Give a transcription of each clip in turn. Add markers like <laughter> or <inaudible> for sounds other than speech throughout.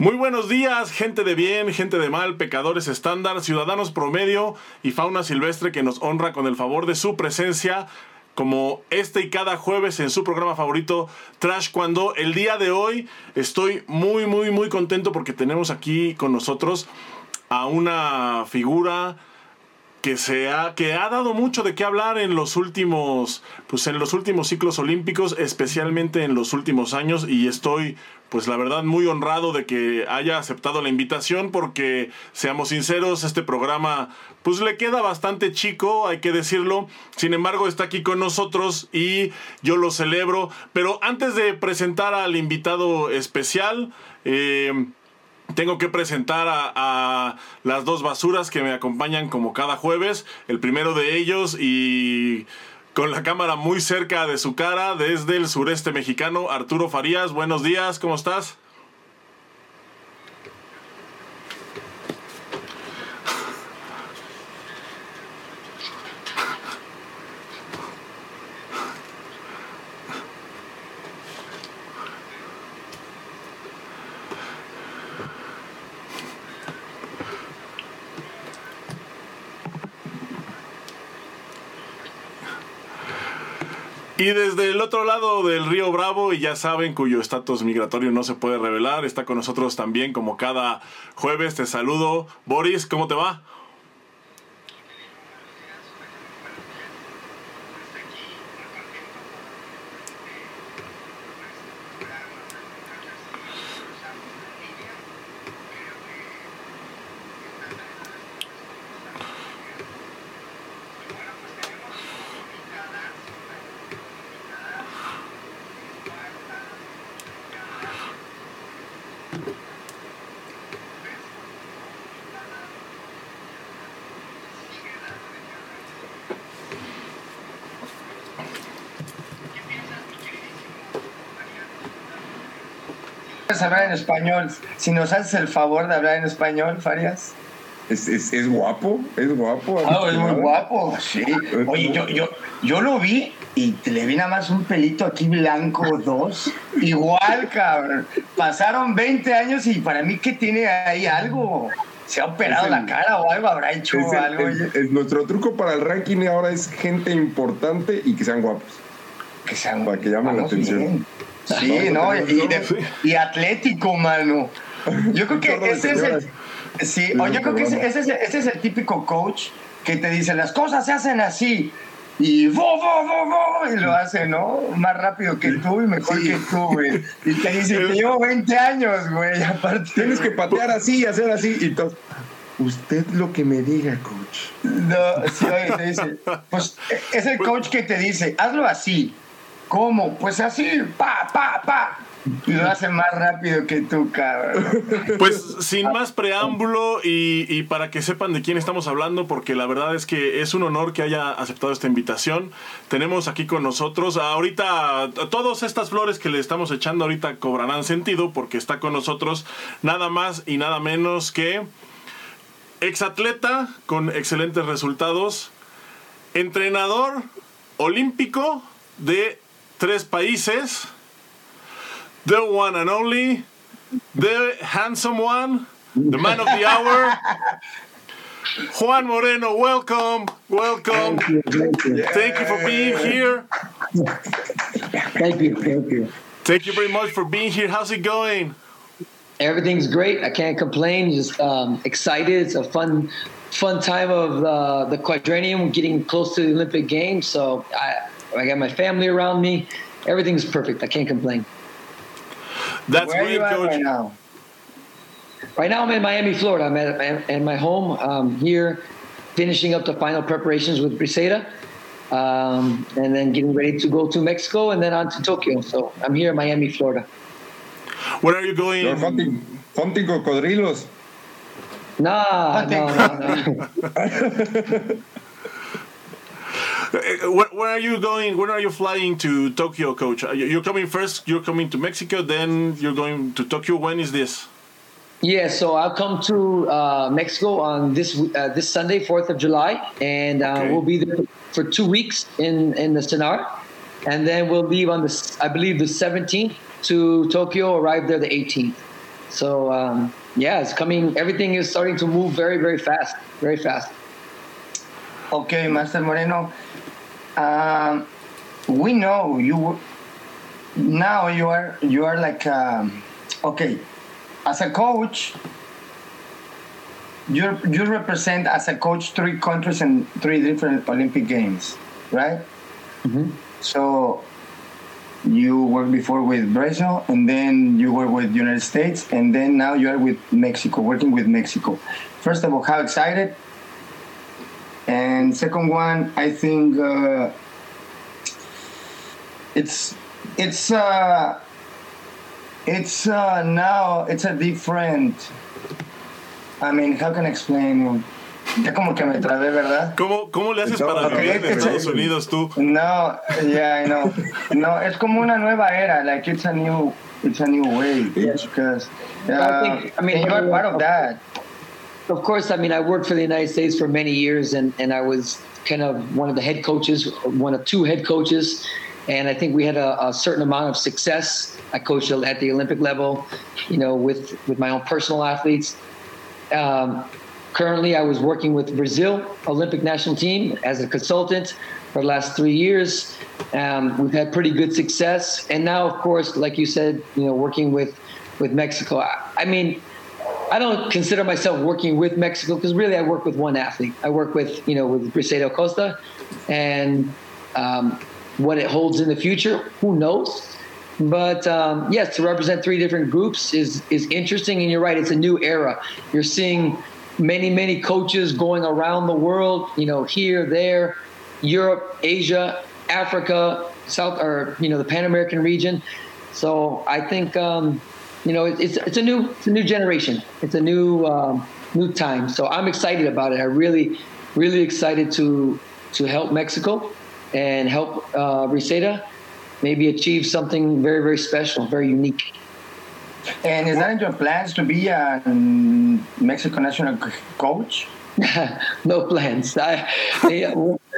Muy buenos días, gente de bien, gente de mal, pecadores estándar, ciudadanos promedio y fauna silvestre que nos honra con el favor de su presencia como este y cada jueves en su programa favorito Trash Cuando. El día de hoy estoy muy, muy, muy contento porque tenemos aquí con nosotros a una figura que se ha que ha dado mucho de qué hablar en los últimos pues en los últimos ciclos olímpicos especialmente en los últimos años y estoy pues la verdad muy honrado de que haya aceptado la invitación porque seamos sinceros este programa pues le queda bastante chico hay que decirlo. Sin embargo está aquí con nosotros y yo lo celebro. Pero antes de presentar al invitado especial eh, tengo que presentar a, las dos basuras que me acompañan como cada jueves. El primero de ellos y con la cámara muy cerca de su cara desde el sureste mexicano, Arturo Farías. Buenos días, ¿cómo estás? Y desde el otro lado del río Bravo, y ya saben, cuyo estatus migratorio no se puede revelar, está con nosotros también como cada jueves. Te saludo. Boris, ¿cómo te va? Hablar en español. Si nos haces el favor de hablar en español, Farias. Es, es, es guapo, es guapo. Ah, es muy guapo, sí. Oye, yo, yo, yo lo vi y le vi nada más un pelito aquí blanco, dos. Igual, cabrón. Pasaron 20 años y para mí que tiene ahí algo. ¿Se ha operado la cara o algo? ¿Habrá hecho algo? Es, nuestro truco para el ranking ahora es gente importante y que sean guapos. Que sean Para que llamen la atención. <laughs> Sí, no, y, atlético, mano. Yo creo que ese es el. Sí, yo creo que ese, es el, el típico coach que te dice las cosas se hacen así y vo, vo, vo, vo, y lo hace, ¿no? Más rápido que tú y mejor que tú, güey. Y te dice, te llevo 20 años, güey, <laughs> aparte. Tienes que patear así y hacer así y todo. Usted lo que me diga, coach. No, sí, oye, te dice, pues es el coach que te dice, hazlo así, ¿Cómo? Pues así, pa, pa, pa. Y lo hace más rápido que tú, cabrón. Pues sin más preámbulo y, para que sepan de quién estamos hablando, porque la verdad es que es un honor que haya aceptado esta invitación. Tenemos aquí con nosotros, ahorita, todas estas flores que le estamos echando ahorita cobrarán sentido, porque está con nosotros nada más y nada menos que exatleta con excelentes resultados, entrenador olímpico de tres países. The one and only, the handsome one, the man of the hour. <laughs> Juan Moreno, welcome, welcome. Thank you, thank you. Thank you for being here. Thank you, thank you. Thank you very much for being here. How's it going? Everything's great. I can't complain. Just um, excited. It's a fun, fun time of uh, the quadrennium, getting close to the Olympic Games. So I, I got my family around me. Everything's perfect. I can't complain. That's Where great, Coach. Right now? right now, I'm in Miami, Florida. I'm at, at my home um, here, finishing up the final preparations with Briseida, um, and then getting ready to go to Mexico and then on to Tokyo. So I'm here in Miami, Florida. Where are you going? You're hunting, hunting cocodrilos. Nah, no, no, no. <laughs> Uh, where, where, are you going? When are you flying to Tokyo, Coach? You're coming first. You're coming to Mexico, then you're going to Tokyo. When is this? Yeah, so I'll come to uh, Mexico on this uh, this Sunday, Fourth of July, and uh, okay. we'll be there for two weeks in in the CNAR, and then we'll leave on the I believe the 17th to Tokyo. Arrive there the 18th. So um, yeah, it's coming. Everything is starting to move very, very fast, very fast. Okay, Master Moreno. Um, we know you. Now you are you are like um, okay, as a coach. You you represent as a coach three countries and three different Olympic games, right? Mm-hmm. So you worked before with Brazil, and then you were with United States, and then now you are with Mexico, working with Mexico. First of all, how excited! And second one, I think uh, it's it's uh, it's uh, now it's a different. I mean, how can I explain? Ya como que me trabé, ¿verdad? ¿Cómo, cómo le haces para Okay, vivir en it's- Estados Unidos tú? No, yeah, I know. No, es como una nueva era. Like it's a new, it's a new way. Because uh, I think- I mean, you are part of that. Of course, I mean, I worked for the United States for many years, and, and I was kind of one of the head coaches, one of two head coaches. And I think we had a, a certain amount of success. I coached at the Olympic level, you know, with, with my own personal athletes. Um, currently, I was working with Brazil Olympic national team as a consultant for the last three years. Um, we've had pretty good success, and now, of course, like you said, you know, working with with Mexico. I, I mean, I don't consider myself working with Mexico because really I work with one athlete. I work with you know with Briseida Acosta, and um, what it holds in the future, who knows? But um, yes, to represent three different groups is is interesting, and you're right. It's a new era. You're seeing many many coaches going around the world. You know, here, there, Europe, Asia, Africa, South, or you know the Pan American region. So I think um, you know it's it's a new it's a new generation. It's a new um, new time. So I'm excited about it. I really really excited to to help Mexico and help uh, Briseida maybe achieve something very very special, very unique. And is that in your plans to be a Mexico national coach? <laughs> no plans. I, I-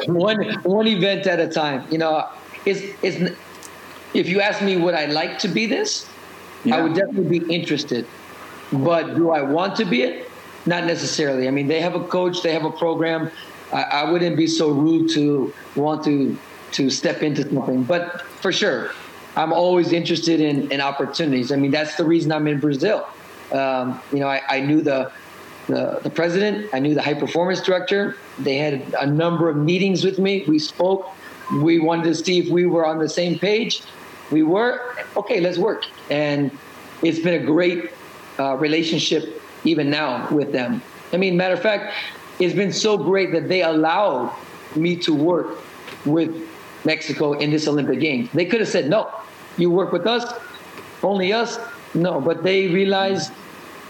one one event at a time. You know, it's it's. If you ask me, would I like to be this? I would definitely be interested. But do I want to be it? Not necessarily. I mean, they have a coach, they have a program. I, I wouldn't be so rude to want to to step into something. But for sure, I'm always interested in, in opportunities. I mean, that's the reason I'm in Brazil. Um, you know, I, I knew the, the the president, I knew the high performance director. They had a number of meetings with me. We spoke. We wanted to see if we were on the same page. We were okay. Let's work, and it's been a great uh, relationship even now with them. I mean, matter of fact, it's been so great that they allowed me to work with Mexico in this Olympic Games. They could have said, no, you work with us, only us. No, but they realized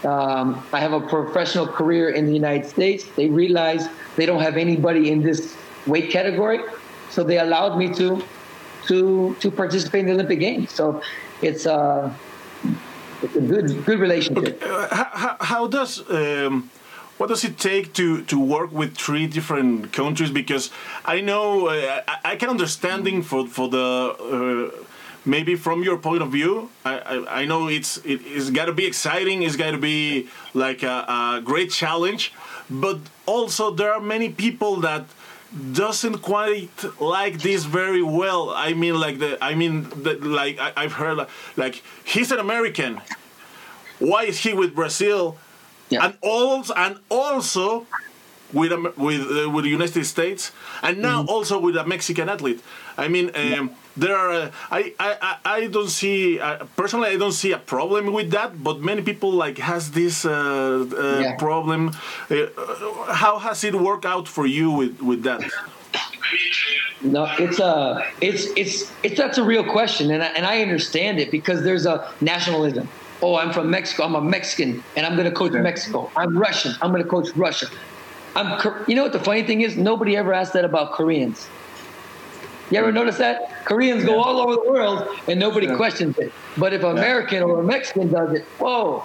um, I have a professional career in the United States. They realized they don't have anybody in this weight category, so they allowed me to to to participate in the Olympic Games. So it's uh, it's a good good relationship. Uh, how, how, how does um, what does it take to, to work with three different countries? Because I know uh, I, I can understanding for for the uh, maybe from your point of view. I, I, I know it's it, it's got to be exciting. It's got to be like a, a great challenge, but also there are many people that doesn't quite like this very well. I mean, like the I mean, the, like I, I've heard like, like he's an American why is he with Brazil? Yeah. And also, and also with with uh, with the United States, and now Mm-hmm. also with a Mexican athlete. I mean, um, there are. Uh, I, I I- don't see uh, personally. I don't see a problem with that. But many people like has this uh, uh, Yeah. problem. Uh, how has it worked out for you with with that? No, it's a, it's, it's, it's, that's a real question. And I, and I understand it because there's a nationalism. Oh, I'm from Mexico. I'm a Mexican and I'm going to coach Mexico. I'm Russian. I'm going to coach Russia. I'm, you know what the funny thing is? Nobody ever asked that about Koreans. You ever notice that? Koreans go all over the world and nobody questions it. But if an American or a Mexican does it, whoa.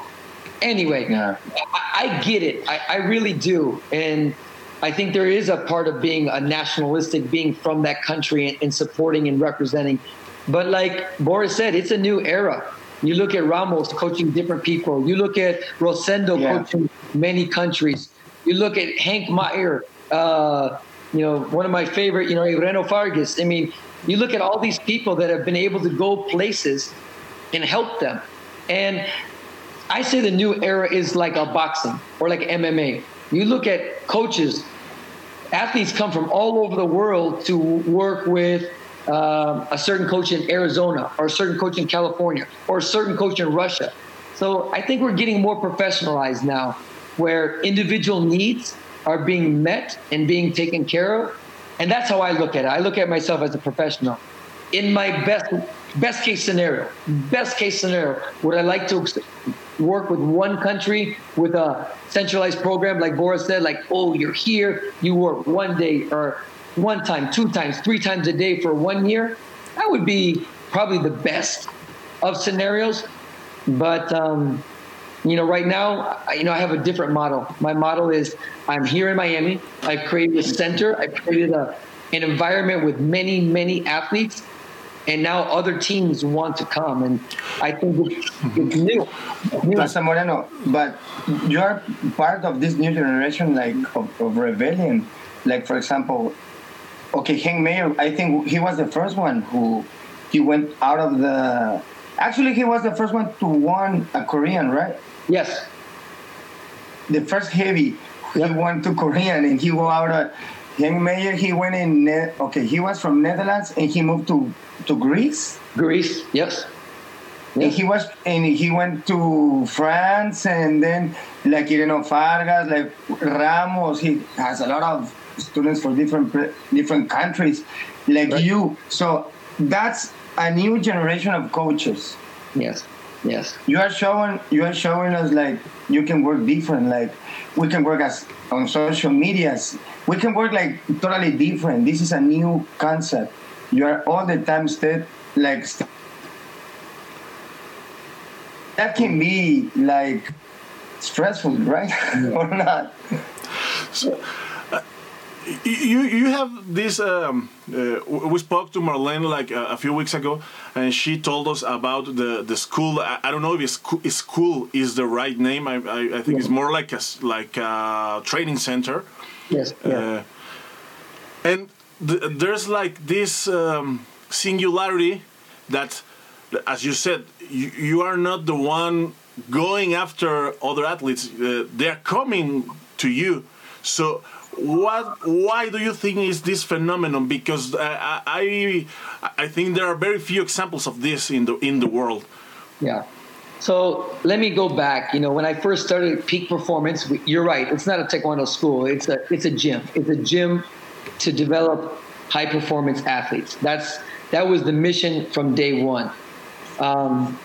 Anyway, Yeah. I, I get it. I, I really do. And I think there is a part of being a nationalistic, being from that country and, and supporting and representing. But like Boris said, it's a new era. You look at Ramos coaching different people. You look at Rosendo yeah. coaching many countries. You look at Hank Meyer, uh, you know, one of my favorite, you know, Reno Fargas. I mean, you look at all these people that have been able to go places and help them. And I say the new era is like a boxing or like MMA. You look at coaches, athletes come from all over the world to work with uh, a certain coach in Arizona or a certain coach in California or a certain coach in Russia. So I think we're getting more professionalized now where individual needs are being met and being taken care of. And that's how I look at it. I look at myself as a professional. In my best best case scenario, best case scenario, would I like to work with one country with a centralized program like Boris said, like, oh, you're here, you work one day or one time, two times, three times a day for one year? That would be probably the best of scenarios. But um, you know, right now, you know, I have a different model. My model is I'm here in Miami. I've created a center. I've created a, an environment with many, many athletes. And now other teams want to come. And I think it's, it's new. new. Pastor Moreno, but you're part of this new generation, like, of, of rebellion. Like, for example, okay, Hank Meyer, I think he was the first one who he went out of the. Actually, he was the first one to won a Korean, right? Yes. The first heavy, yep. he went to Korea and he go out. Uh, Hank Meyer, he went in. Okay, he was from Netherlands and he moved to to Greece. Greece, yes. And he was, and he went to France, and then like Reno Fargas, like Ramos. He has a lot of students for different different countries, like right. you. So that's a new generation of coaches. Yes. Yes. You are showing you are showing us like you can work different. Like we can work as on social medias. We can work like totally different. This is a new concept. You are all the time stay like st- that can be like stressful, right? <laughs> or not. So, you you have this. Um, uh, we spoke to Marlene like a, a, few weeks ago, and she told us about the the school. I, I don't know if it's school is the right name. I I, I think yeah. it's more like a like a training center. Yes. Yeah. Uh, and th there's like this um, singularity that, as you said, you, you are not the one going after other athletes. Uh, they are coming to you. So what why do you think is this phenomenon? Because I, I i think there are very few examples of this in the in the world. Yeah. So let me go back. You know when i first started peak performance you're right it's not a taekwondo school. It's a it's a gym. It's a gym to develop high performance athletes. That's that was the mission from day one. Um,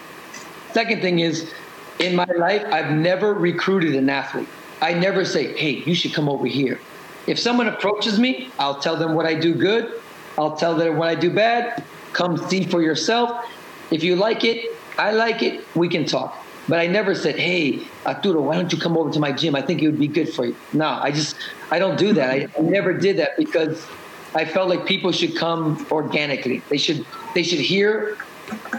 second thing is in my life i've never recruited an athlete. I never say, hey, you should come over here. If someone approaches me, I'll tell them what I do good. I'll tell them what I do bad. Come see for yourself. If you like it, I like it, we can talk. But I never said, hey, Arturo, why don't you come over to my gym? I think it would be good for you. No, I just, I don't do that. I, I never did that because I felt like people should come organically. They should, they should hear,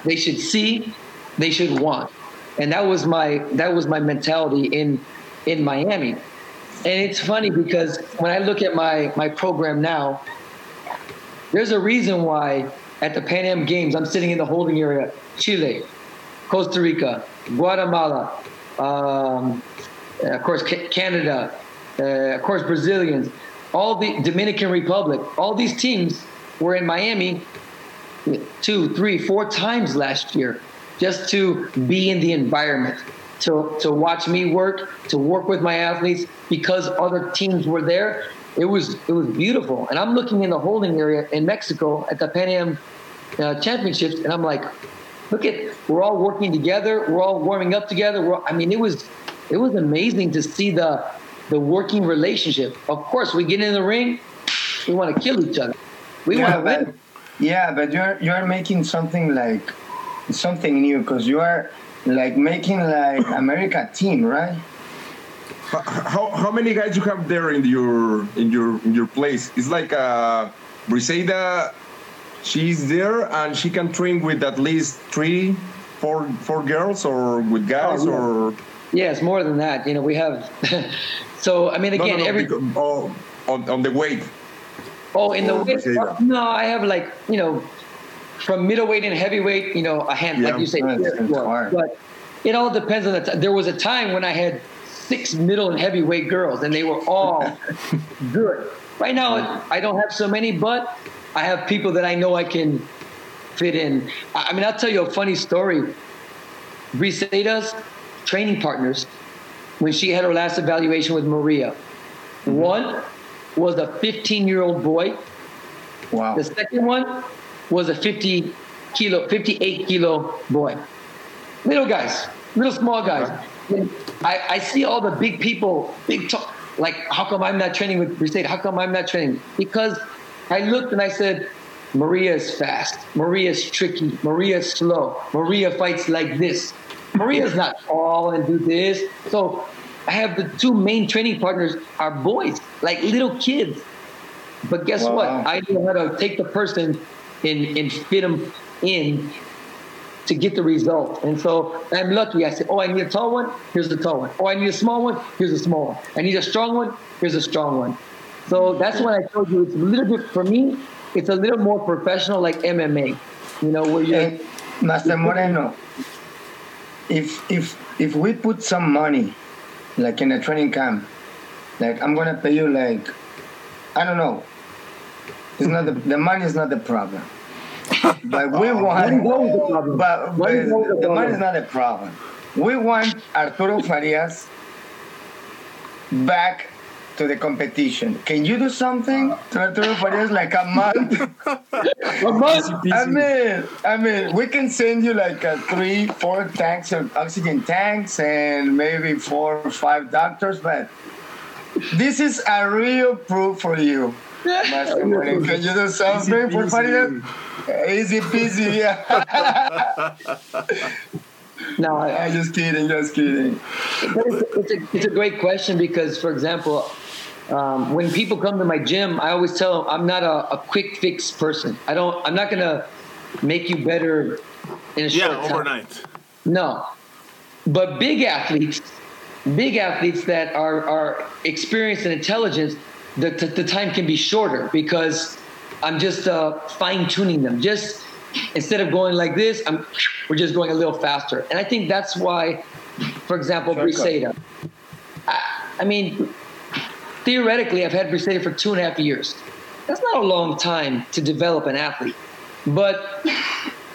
they should see, they should want. And that was my, that was my mentality in, in Miami. And it's funny because when I look at my, my program now, there's a reason why at the Pan Am Games I'm sitting in the holding area Chile, Costa Rica, Guatemala, um, of course, Canada, uh, of course, Brazilians, all the Dominican Republic, all these teams were in Miami two, three, four times last year just to be in the environment to, to watch me work, to work with my athletes because other teams were there. It was it was beautiful. And I'm looking in the holding area in Mexico at the Pan Am uh, Championships, and I'm like, look at we're all working together, we're all warming up together. All, I mean, it was it was amazing to see the the working relationship. Of course, we get in the ring, we want to kill each other. We yeah, want to win. Yeah, but you're you're making something like something new because you are like making like America team, right? How, how many guys you have there in your in your in your place? It's like uh, Briseida, she's there and she can train with at least three four four girls or with guys Oh, or Yes, more than that. You know, we have. <laughs> so I mean, no, no, again, no, every because- oh, on, on the weight. oh in the weight. No, I have like you know, from middleweight and heavyweight. You know, a hand Yeah. like you say. Right, But it all depends on the. T- there was a time when I had six middle and heavyweight girls, and they were all <laughs> good. Right now, I don't have so many, but I have people that I know I can fit in. I mean, I'll tell you a funny story. Briseida's training partners, when she had her last evaluation with Maria, mm-hmm. one was a 15 year old boy. Wow. The second one was a 50 kilo, 58 kilo boy. Little guys, little small guys. And I, I see all the big people, big talk. Like, how come I'm not training with Briseida? How come I'm not training? Because I looked and I said, Maria is fast. Maria is tricky. Maria is slow. Maria fights like this. Maria's not tall and do this. So I have the two main training partners are boys, like little kids. But guess Wow. what? I know how to take the person and, and fit them in to get the result. And so I'm lucky. I said, oh, I need a tall one. Here's the tall one. Oh, I need a small one. Here's a small one. I need a strong one. Here's a strong one. So that's when I told you it's a little bit for me. It's a little more professional, like MMA. You know, where you Hey, Master Moreno, if if if we put some money, like in a training camp, like I'm gonna pay you like, I don't know. It's not the the money is not the problem, <laughs> but we uh, want. the. But, but the the money is not a problem. We want Arturo Farias back to the competition. Can you do something to Arturo Farias like a month? <laughs> A month. I mean, I mean, we can send you like a three, four tanks of oxygen tanks and maybe four or five doctors, but this is a real proof for you. Master Moreno. Can you do something for Farias? Easy peasy. Yeah. <laughs> No, I, I'm just kidding, just kidding. But it's, it's, a, it's a great question because, for example, um, when people come to my gym, I always tell them I'm not a, a quick fix person. I don't. I'm not gonna make you better in a short Yeah, time. overnight. No, but big athletes, big athletes that are are experienced and intelligent, the, the, the time can be shorter because I'm just uh, fine tuning them. Just instead of going like this, I'm we're just going a little faster. And I think that's why, for example, Shortcut. Briseida. I, I mean, theoretically, I've had Briseida for two and a half years. That's not a long time to develop an athlete, but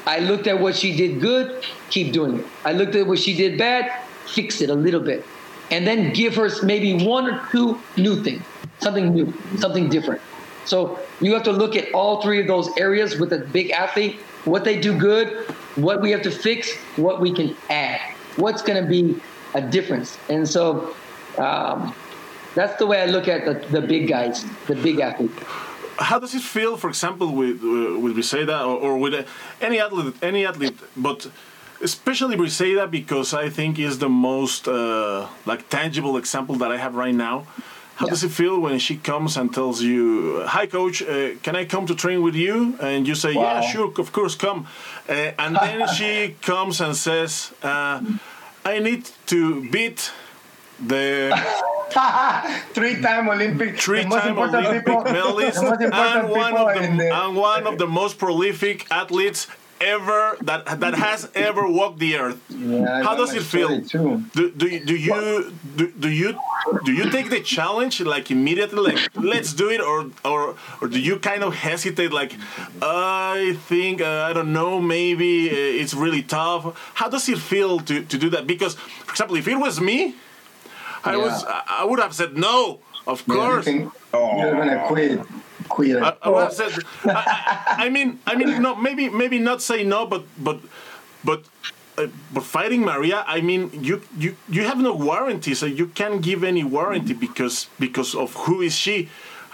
I looked at what she did good, keep doing it. I looked at what she did bad, fix it a little bit. And then give her maybe one or two new things, something new, something different. So you have to look at all three of those areas with a big athlete, what they do good, what we have to fix, what we can add, what's going to be a difference. And so um, that's the way I look at the, the big guys, the big athletes. how does it feel, for example, with uh, with Briseida or, or with uh, any athlete, any athlete, but especially Briseida because I think is the most uh, like tangible example that I have right now. How does it feel when she comes and tells you, "Hi, coach, uh, can I come to train with you?" And you say, "Yeah, sure, of course, come." Uh, and then <laughs> she comes and says, uh, "I need to beat the <laughs> Three-time Olympic, three-time Olympic medalist and one of the the, and one of the most prolific athletes ever that that has ever walked the earth. Yeah, How does it feel? too. Do, do, you- do you do, do you do you take the challenge like immediately like let's do it or or or do you kind of hesitate like I think uh, I don't know maybe uh, it's really tough. How does it feel to, to do that? Because for example, if it was me, I Yeah. was I would have said no. Of Yeah, course. think you're gonna quit, quit. I, I would said. I, I- I mean, I mean, no, maybe, maybe not say no, but, but, but, uh, but fighting Maria, I mean, you, you, you have no warranty, so you can't give any warranty because, because of who is she.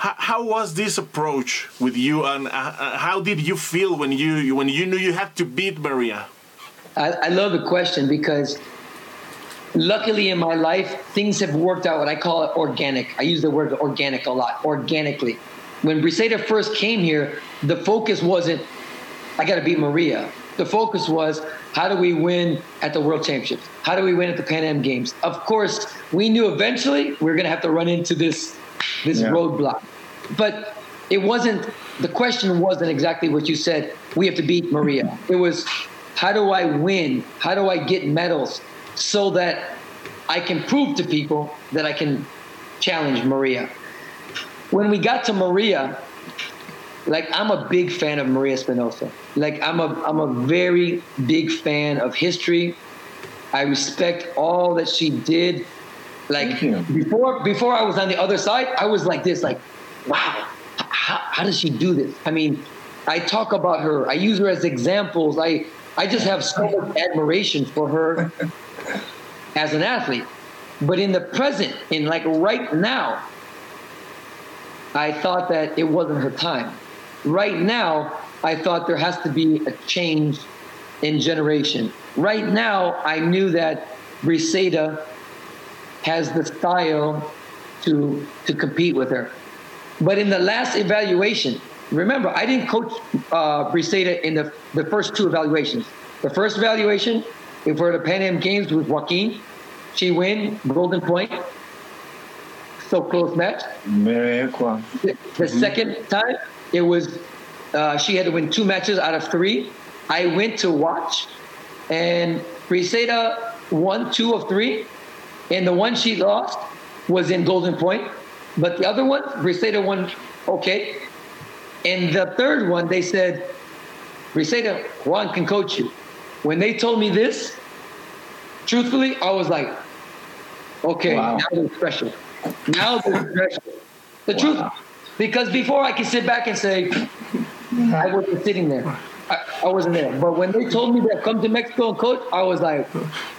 How, how was this approach with you, and uh, uh, how did you feel when you, when you knew you had to beat Maria? I, I love the question because luckily in my life, things have worked out what I call it organic. I use the word organic a lot, organically. When Briseida first came here, the focus wasn't, I got to beat Maria. the focus was how do we win at the World Championships? How do we win at the Pan Am Games? Of course, we knew eventually we are going to have to run into this this yeah. roadblock, but it wasn't. The question wasn't exactly what you said. We have to beat Maria. <laughs> It was how do I win? How do I get medals so that I can prove to people that I can challenge Maria. When we got to Maria, like I'm a big fan of Maria Espinoza. Like I'm a I'm a very big fan of history. I respect all that she did. Like before before I was on the other side, I was like this, like, wow, how, how does she do this? I mean, I talk about her, I use her as examples. I I just have so much admiration for her <laughs> as an athlete. But in the present, in like right now, I thought that it wasn't her time. Right now, I thought there has to be a change in generation. Right now, I knew that Briseida has the style to to compete with her. But in the last evaluation, remember, I didn't coach uh, in the, the first two evaluations. The first evaluation, for the Pan Am Games with Joaquin, she win golden point. So close match. Very. The, the mm-hmm. second time, it was uh, she had to win two matches out of three. I went to watch, and Briseida won two of three, and the one she lost was in golden point. But the other one, Briseida won okay. And the third one, they said, Briseida, Juan can coach you. When they told me this, truthfully, I was like, okay, wow. now there's pressure. Now there's pressure. The <laughs> wow. truth, because before I could sit back and say, I wasn't sitting there. I, I, wasn't there. But when they told me that come to Mexico and coach, I was like,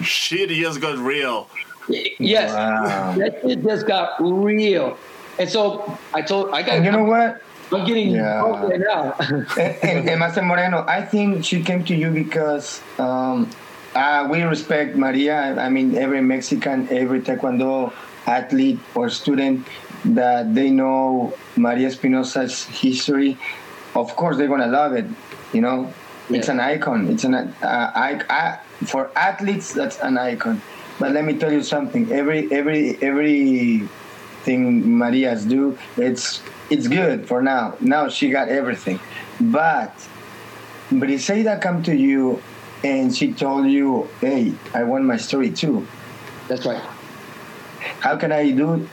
shit, he just got real. Yes, wow. that shit just got real. And so I told, I got. And you know what? I'm getting yeah. right now. <laughs> and, and, and Moreno, I think she came to you because um, uh, we respect Maria. I mean, every Mexican, every Taekwondo athlete or student that they know Maria Espinoza's history, of course they're gonna love it. You know, it's an icon. It's an uh, I, I, for athletes that's an icon. But let me tell you something. Every every every thing Maria's do, it's it's good for now. Now she got everything, but Briseida come to you and she told you, "Hey, I want my story too." That's right. How can I do?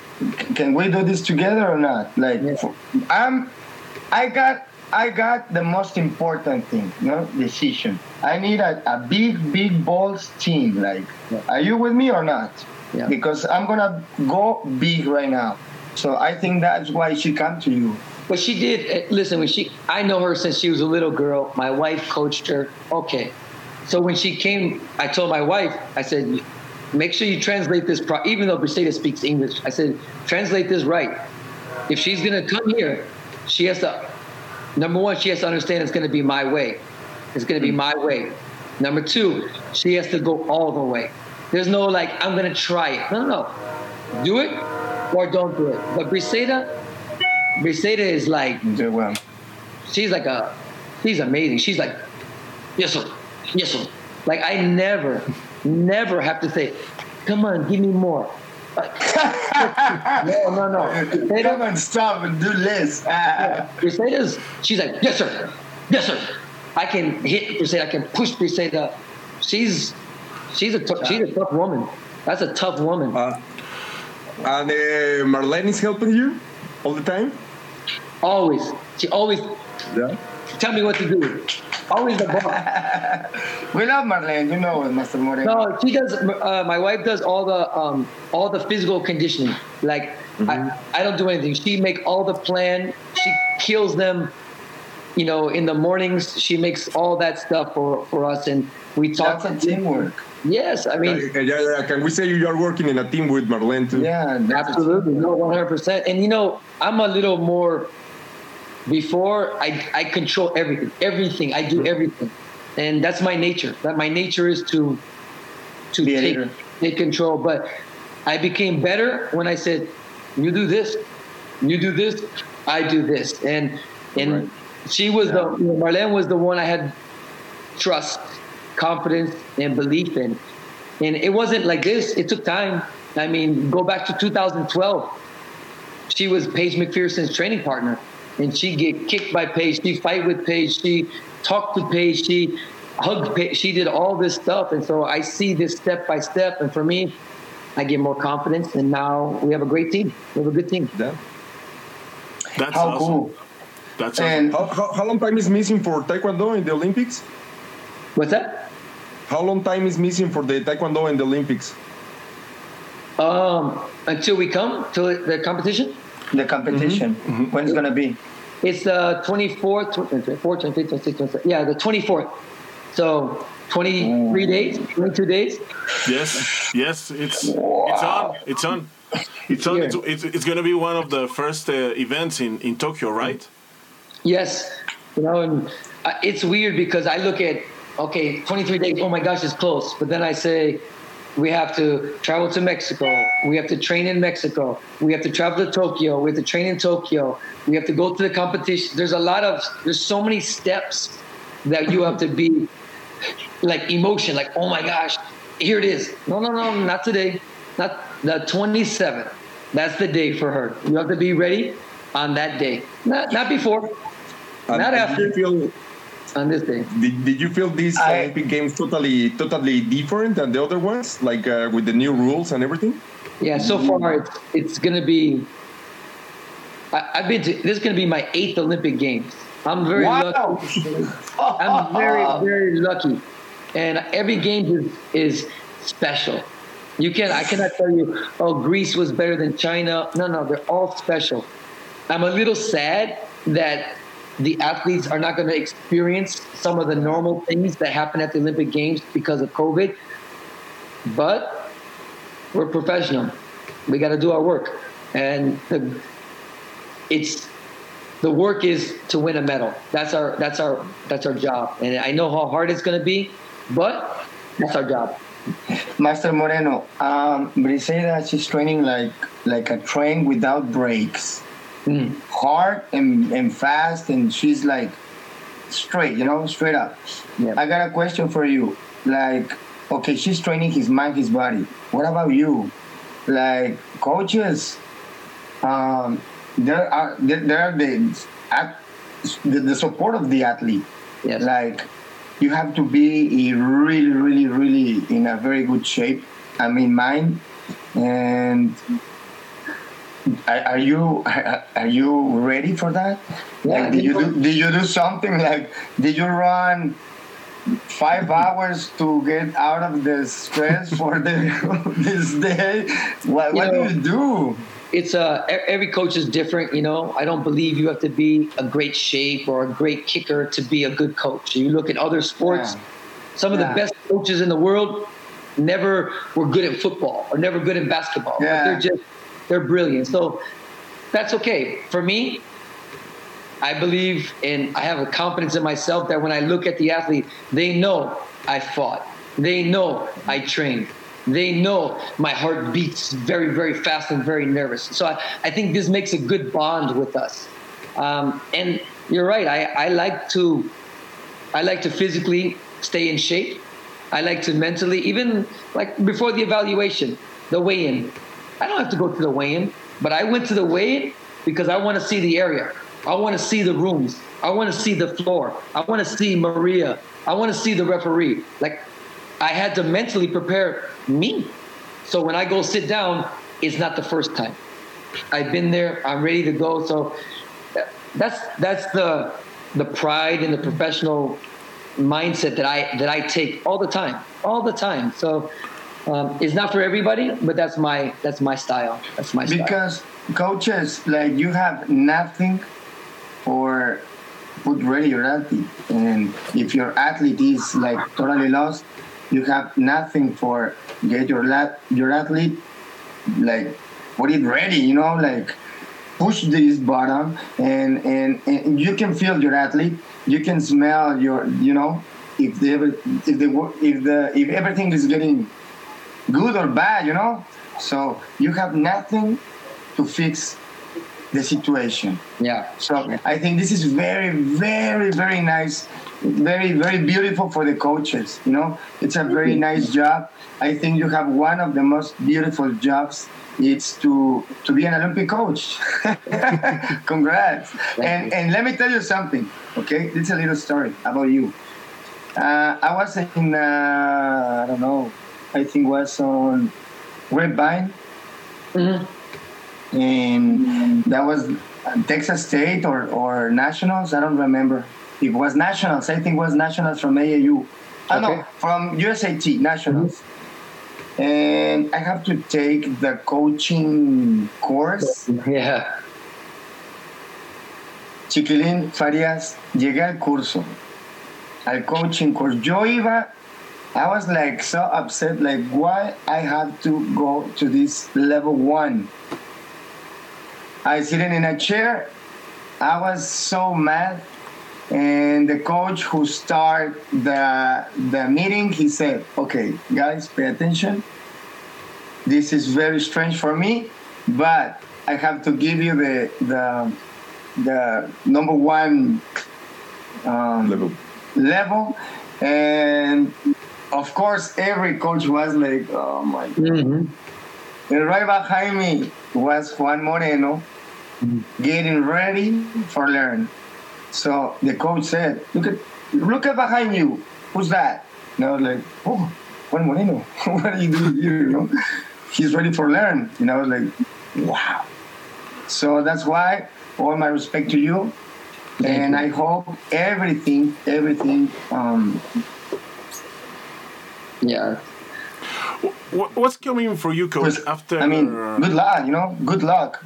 Can we do this together or not? Like, I'm, I got, I got the most important thing, you know, decision. I need a, a big, big balls team. Like, yeah. are you with me or not? Yeah. Because I'm gonna go big right now. So I think that's why she come to you. But she did. Eh, listen, when she, I know her since she was a little girl. My wife coached her. Okay, so when she came, I told my wife, I said, make sure you translate this, pro- even though Briseida speaks English. I said, translate this right. If she's going to come here, she has to, number one, she has to understand it's going to be my way. It's going to be hmm. my way. Number two, she has to go all the way. There's no like, I'm going to try it. No, no, no. Do it or don't do it. But Briseida, Briseida is like, well. she's like a, she's amazing. She's like, yes, sir Yes, sir. Like I never, never have to say, "Come on, give me more." <laughs> no, no, no. They Come on, stop and do this. <laughs> yeah. Crusaders, she's like, "Yes, sir. Yes, sir." I can hit Crusader. I can push Crusader. She's she's a t- she's a tough woman. That's a tough woman. Uh, and uh, Marlene is helping you all the time. Always. She always. Yeah. Tell me what to do. Always the boss. <laughs> we love Marlene, you know, Master Moreno. No, she does. Uh, my wife does all the um, all the physical conditioning. Like mm-hmm. I, I don't do anything. She make all the plan. She kills them. You know, in the mornings, she makes all that stuff for, for us, and we talk. That's a teamwork. Yes, I mean, yeah, yeah, yeah, Can we say you are working in a team with Marlene too? Yeah, absolutely, no, one hundred percent. And you know, I'm a little more before I, I control everything, everything. I do everything, and that's my nature. That my nature is to to take, take control. But I became better when I said, "You do this, you do this, I do this," and and right. she was yeah. the you know, Marlene was the one I had trust, confidence, and belief in. And it wasn't like this. It took time. I mean, go back to 2012. She was Paige McPherson's training partner, and she get kicked by Paige. She fight with Paige. She talked to Paige. She hugged Paige. She did all this stuff, and so I see this step by step. And for me, I get more confidence, and now we have a great team. We have a good team. Yeah. That's How awesome. cool. That's And How, how, how long time is missing for Taekwondo in the Olympics? What's that? How long time is missing for the Taekwondo in the Olympics? Um, until we come to the competition, the competition. When it's gonna be? it's the 24th, 24th, 25th, 26th, 27th. Yeah, the 24th. So 23 days, 22 days. Yes, yes, it's it's on, it's on, it's on. It's, it's, it's going to be one of the first uh, events in, in Tokyo, right? Yes, you know, and uh, it's weird because I look at okay, 23 days. Oh my gosh, it's close. But then I say we have to travel to Mexico. We have to train in Mexico. We have to travel to Tokyo. We have to train in Tokyo. We have to go to the competition. There's a lot of there's so many steps that you have to be like emotion. Like oh my gosh, here it is. No, no, no, not today. Not the 27th. That's the day for her. You have to be ready on that day. Not not before. Um, and- Not after. Did you feel, On this day. did, did you feel these I- Olympic Games totally totally different than the other ones, like uh, with the new rules and everything? Yeah, so far it's it's gonna be. I, I've been to. This is gonna be my eighth Olympic Games. I'm very Wow. lucky. I'm very <laughs> very lucky, and every game is is special. You can I cannot tell you. Oh, Greece was better than China. No, no, they're all special. I'm a little sad that the athletes are not going to experience some of the normal things that happen at the Olympic Games because of COVID. But we're professional. We got to do our work, and the, it's the work is to win a medal. That's our that's our that's our job. And I know how hard it's going to be, but that's our job. Master Moreno, um, Briseida, she's training like like a train without breaks. Mm. Hard and, and fast, and she's like straight, you know, straight up. Yeah. I got a question for you. Like, okay, she's training his mind, his body. What about you? Like, coaches, um, there are there, there are the, at- the the support of the athlete. Yes. Like, you have to be really, really, really in a very good shape. I mean, mind. And are, you are you ready for that? Yeah, like, did you do did you do something like did you run five hours to get out of the stress for the <laughs> this day? What, what know- do you do? it's uh e- every coach is different you know i don't believe you have to be a great shape or a great kicker to be a good coach you look at other sports Yeah. some of Yeah. the best coaches in the world never were good at football or never good at basketball Yeah. they're just they're brilliant so that's okay for me i believe and i have a confidence in myself that when i look at the athlete they know i fought they know i trained they know my heart beats very, very fast and very nervous. So I, I think this makes a good bond with us. Um, and you're right. I, I like to, I like to physically stay in shape. I like to mentally, even like before the evaluation, the weigh-in. I don't have to go to the weigh-in, but I went to the weigh-in because I want to see the area. I want to see the rooms. I want to see the floor. I want to see Maria. I want to see the referee. Like I had to mentally prepare me. So when I go sit down, it's not the first time. I've been there. I'm ready to go. So that's that's the the pride and the professional mindset that I that I take all the time, all the time. So um, it's not for everybody, but that's my that's my style. That's my style. Because coaches, like you have nothing for put ready your athlete, and if your athlete is like totally lost, you have nothing for get your lat your athlete like put it ready. You know, like push this button, and and and you can feel your athlete. You can smell your you know if the if the if the if everything is getting good or bad, you know. So you have nothing to fix the situation. Yeah. So I think this is very, very, very nice, very, very beautiful for the coaches. You know, it's a very nice job. I think you have one of the most beautiful jobs. It's to to be an Olympic coach. <laughs> Congrats! And and let me tell you something. Okay, it's a little story about you. Uh, I was in uh, I don't know. I think was on Grapevine. Mhm. And that was Texas State or, or Nationals. I don't remember. It was Nationals. I think it was Nationals from AAU. Oh, no, Okay. from USAT, Nationals. And I have to take the coaching course. Yeah. Chiquilín Farias, llegué al curso, al coaching course. Yo iba, I was like so upset, like why I have to go to this level one. I sitting in a chair, I was so mad, and the coach who start the the meeting, he said, "Okay, guys, pay attention. This is very strange for me, but I have to give you the the the number one um, Level. level, and of course, every coach was like, "Oh my god!" hmm And right behind me was Juan Moreno, getting ready for learn. So the coach said, "Look at look at behind you. Who's that?" And I was like, "Oh, Juan Moreno. <laughs> what are you doing here?" You know, he's ready for learn. And I was like, "Wow." So that's why all my respect to you, and I hope everything, everything. Um, Yeah. What's coming for you, coach? After I mean, good luck. You know, good luck.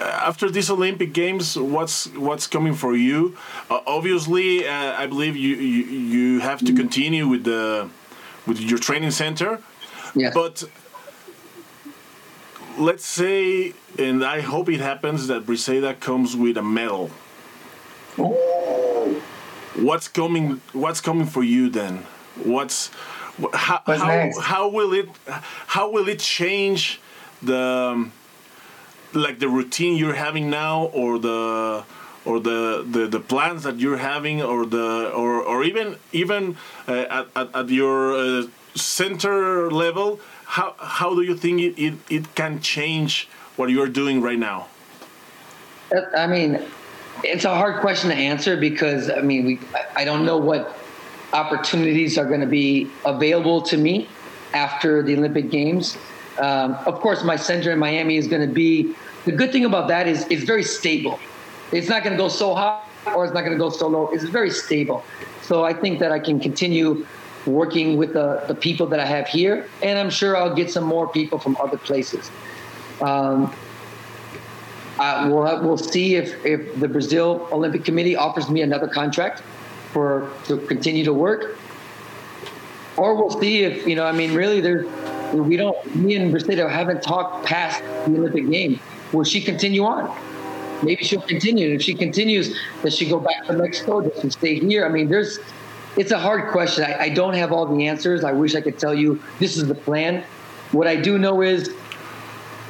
after these Olympic Games, what's what's coming for you? Uh, obviously, uh, I believe you, you you have to continue with the with your training center, Yes. but let's say, and I hope it happens that Briseida comes with a medal. Oh. What's coming? What's coming for you then? What's how What's how, next? how will it how will it change the um, like the routine you're having now or the or the, the, the plans that you're having or the or, or even even uh, at, at, at your uh, center level how how do you think it, it, it can change what you're doing right now I mean, it's a hard question to answer because I mean, we I don't know what opportunities are going to be available to me after the Olympic Games. Um, of course, my center in Miami is going to be. The good thing about that is it's very stable. It's not going to go so high or it's not going to go so low. It's very stable. So I think that I can continue working with the, the people that I have here, and I'm sure I'll get some more people from other places. Um, uh, we'll, we'll see if, if the Brazil Olympic Committee offers me another contract for to continue to work, or we'll see if you know. I mean, really, there's we don't. Me and Briseida haven't talked past the Olympic Games. Will she continue on? Maybe she'll continue. And if she continues, does she go back to Mexico? Does she stay here? I mean, there's. It's a hard question. I, I don't have all the answers. I wish I could tell you this is the plan. What I do know is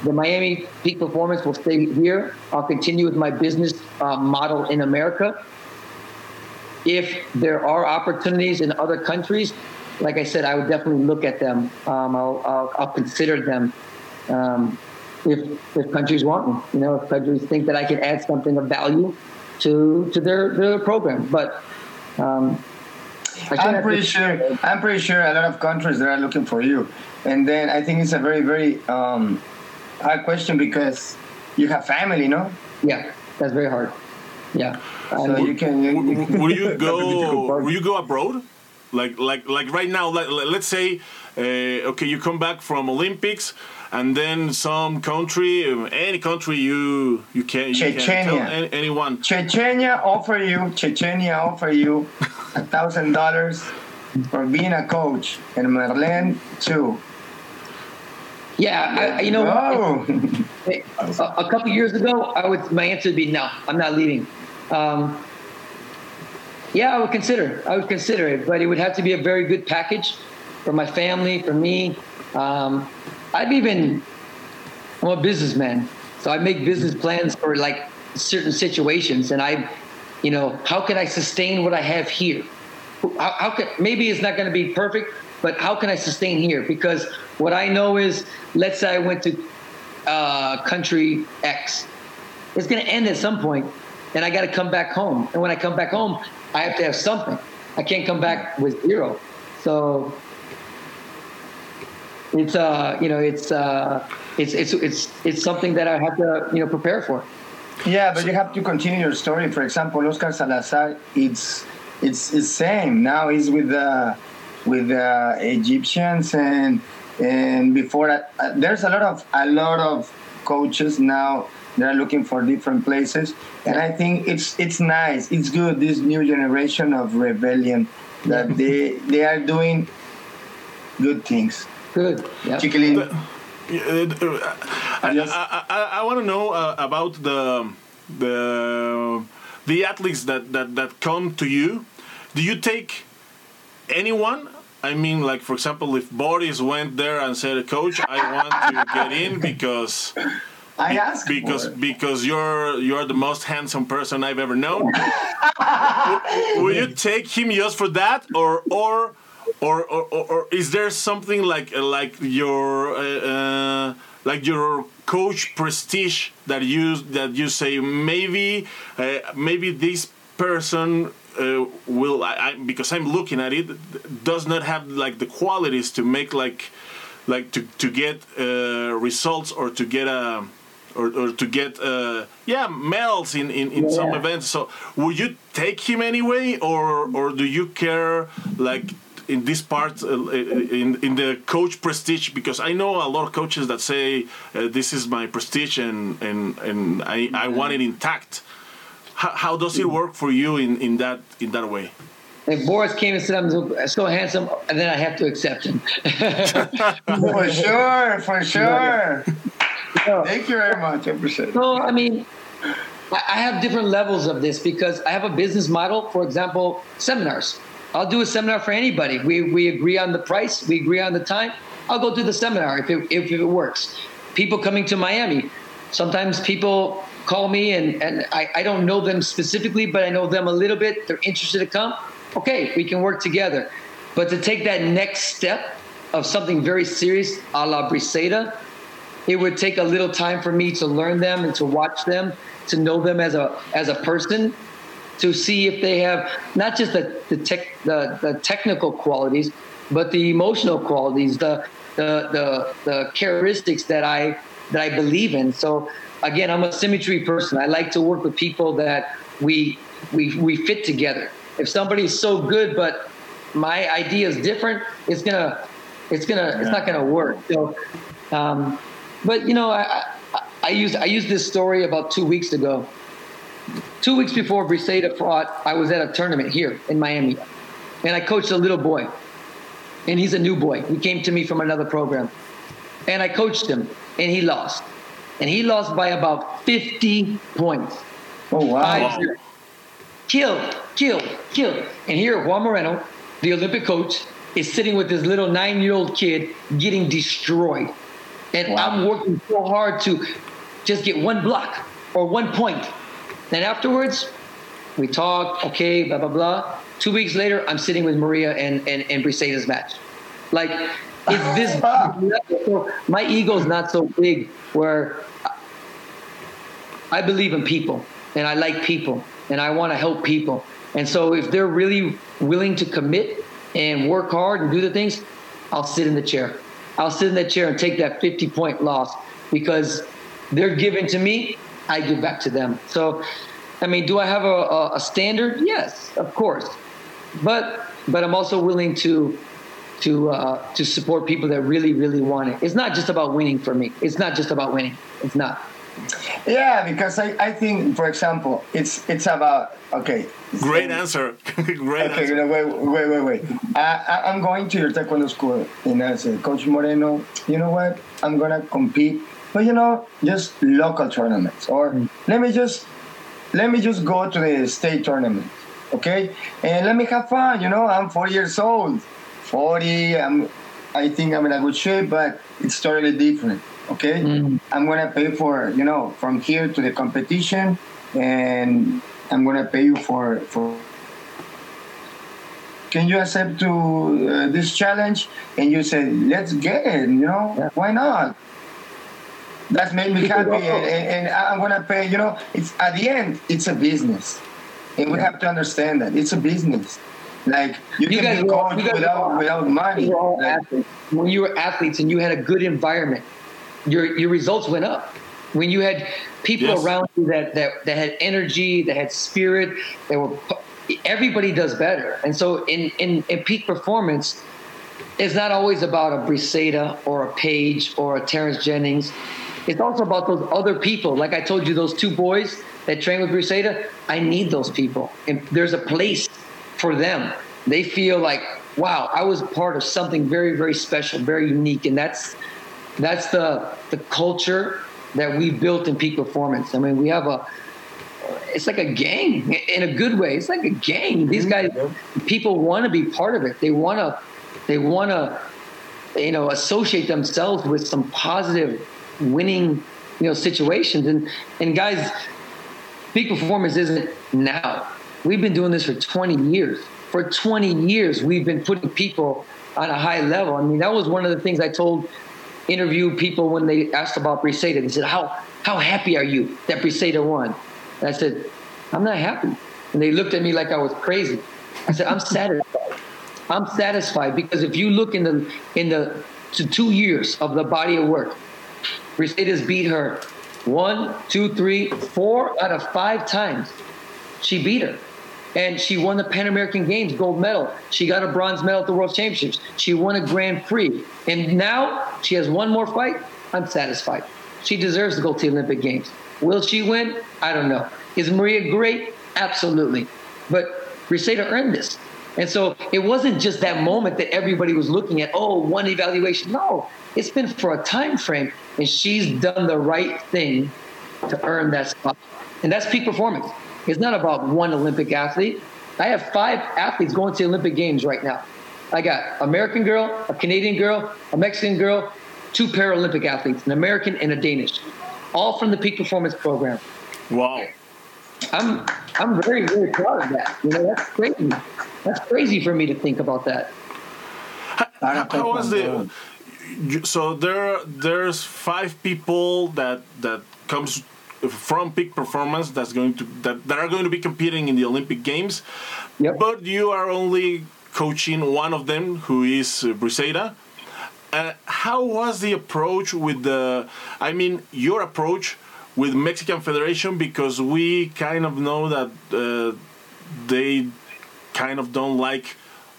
the Miami Peak Performance will stay here. I'll continue with my business uh, model in America. If there are opportunities in other countries, like I said, I would definitely look at them. Um, I'll, I'll, I'll consider them um, if, if countries want me. You know, if countries think that I can add something of value to to their, their program. But um, I try not I'm to- pretty sure. I'm pretty sure a lot of countries that are looking for you, and then I think it's a very, very um, hard question because you have family, no? Yeah, that's very hard. Yeah. So Um, you can. You, W- you w- will you <laughs> That's the difficult go will you go abroad like like like right now like, like, let's say uh, okay you come back from olympics and then some country um, any country you you can you can tell anyone Chechnya offer you. Chechnya offer you a thousand dollars for being a coach, and Merlin too. yeah, I, I- you know, Oh. <laughs> a, a couple years ago, I would my answer would be no. I'm not leaving. Um, yeah, I would consider. I would consider it, but it would have to be a very good package for my family, for me. Um, I've even I'm a businessman, So I make business plans for like certain situations, and I, you know, how can I sustain what I have here? How, how can maybe it's not going to be perfect, but how can I sustain here? Because what I know is, let's say I went to uh, country X, it's going to end at some point, and I got to come back home. And when I come back home, I have to have something. I can't come back with zero. So it's uh you know it's uh it's it's it's it's something that I have to you know prepare for. Yeah, but you have to continue your story. For example, Oscar Salazar, it's it's the same. Now he's with the with the Egyptians and and before that, uh, there's a lot of a lot of coaches now they're looking for different places and i think it's it's nice it's good this new generation of rebellion that they they are doing good things Good. Yeah. Chiquilin. I, I, I, I want to know uh, about the the the athletes that, that, that come to you. Do you take anyone? I mean, like for example, if Boris went there and said, "Coach, I want to get in because." I asked because because you're you're the most handsome person I've ever known. <laughs> Will you take him just for that, or or or or, or, is there something like like your uh, uh, like your coach prestige that you that you say maybe uh, maybe this person uh, will I, I, because I'm looking at it does not have like the qualities to make like like to to get uh, results or to get a or, or to get uh, yeah medals in, in, in some events. So would you take him anyway or or do you care like in this part uh, in in the coach prestige? Because I know a lot of coaches that say uh, this is my prestige and and and I, I want it intact. How, how does it work for you in, in that in that way? If Boris came and said I'm so, so handsome, and then I have to accept him. <laughs> For sure, for <laughs> sure. No. Thank you very much. I appreciate it. No, I mean, I I have different levels of this because I have a business model. For example, seminars. I'll do a seminar for anybody. We, we agree on the price, we agree on the time. I'll go do the seminar if it, if it works. People coming to Miami. Sometimes people call me and, and I, I don't know them specifically, but I know them a little bit. They're interested to come. Okay, we can work together. But to take that next step of something very serious a la Briseida, it would take a little time for me to learn them and to watch them, to know them as a as a person, to see if they have not just the the tech the, the technical qualities, but the emotional qualities, the the the the characteristics that I that I believe in. So again, I'm a symmetry person. I like to work with people that we we we fit together. If somebody's so good, but my idea is different, it's gonna it's gonna it's not gonna work. So. Um, but you know, I, I, I used I used this story about two weeks ago. Two weeks before Briseida fought, I was at a tournament here in Miami, and I coached a little boy, and he's a new boy. He came to me from another program, and I coached him, and he lost, and he lost by about 50 points. Oh wow. Five. Killed, killed, killed. And here, Juan Moreno, the Olympic coach, is sitting with this little nine-year-old kid getting destroyed. And Wow. I'm working so hard to just get one block or one point. Then afterwards, we talk, okay, blah, blah, blah. Two weeks later, I'm sitting with Maria and, and, and Briseida's match. Like, it's this <laughs> ah. so my ego's not so big where I believe in people and I like people and I want to help people. And so if they're really willing to commit and work hard and do the things, I'll sit in the chair. I'll sit in that chair and take that 50 point loss because they're giving to me, I give back to them. So, I mean, do I have a, a, a standard? Yes, of course. But but I'm also willing to to uh, to support people that really really want it. It's not just about winning for me. It's not just about winning. It's not. Yeah, because I, I think, for example, it's it's about okay. great so- answer <laughs> great Okay, answer no, wait, wait, wait, wait. I, I, I'm going to your taekwondo school, and I said, Coach Moreno, you know what? I'm gonna compete, but you know, just local tournaments, or mm. let me just let me just go to the state tournament, okay? And let me have fun. You know, I'm 40 years old, 40. I'm, I think I'm in a good shape, but it's totally different. Okay, mm. I'm gonna pay for you know from here to the competition, and I'm gonna pay you for for. Can you accept to uh, this challenge? And you said, let's get it. You know, yeah. why not? That's made me happy, and, and, I'm gonna pay. You know, it's at the end, it's a business, and we have to understand that it's a business. Like you, you can be coach without without money. Like, when you were athletes and you had a good environment, your your results went up. When you had people yes. around you that, that that had energy, that had spirit, that were everybody does better. And so in in, in peak performance, it's not always about a Briseida or a Paige or a Terrence Jennings. It's also about those other people. Like I told you, those two boys that train with Briseida, I need those people. And there's a place for them. They feel like, wow, I was part of something very, very special, very unique. And that's that's the the culture that we built in peak performance. I mean, we have a it's like a gang in a good way. It's like a gang. These guys, mm-hmm. people want to be part of it. They want to, they want to, you know, associate themselves with some positive, winning, you know, situations. And and guys, peak performance isn't now. We've been doing this for 20 years. For 20 years, we've been putting people on a high level. I mean, that was one of the things I told interview people when they asked about Briseida. They said, "How how happy are you that Briseida won?" And I said, "I'm not happy." And they looked at me like I was crazy. I said, "I'm satisfied. I'm satisfied because if you look in the in the to two years of the body of work, Briseida's beat her one, two, three, four out of five times. She beat her and she won the Pan American Games gold medal. She got a bronze medal at the World Championships. She won a Grand Prix. And now she has one more fight. I'm satisfied. She deserves to go to the Olympic Games. Will she win? I don't know. Is Maria great? Absolutely. But Briseida earned this. And so it wasn't just that moment that everybody was looking at, oh, one evaluation. No, it's been for a time frame. And she's done the right thing to earn that spot. And that's peak performance. It's not about one Olympic athlete. I have five athletes going to the Olympic Games right now. I got American girl, a Canadian girl, a Mexican girl, two Paralympic athletes, an American and a Danish, all from the Peak Performance Program. Wow. I'm I'm very very proud of that. You know, that's crazy. That's crazy for me to think about that. How, how was it? So there there's five people that that comes from peak performance that's going to that, that are going to be competing in the Olympic Games. Yep. But you are only coaching one of them, who is uh, Briseida. Uh, how was the approach with the? I mean, your approach with Mexican Federation because we kind of know that uh, they kind of don't like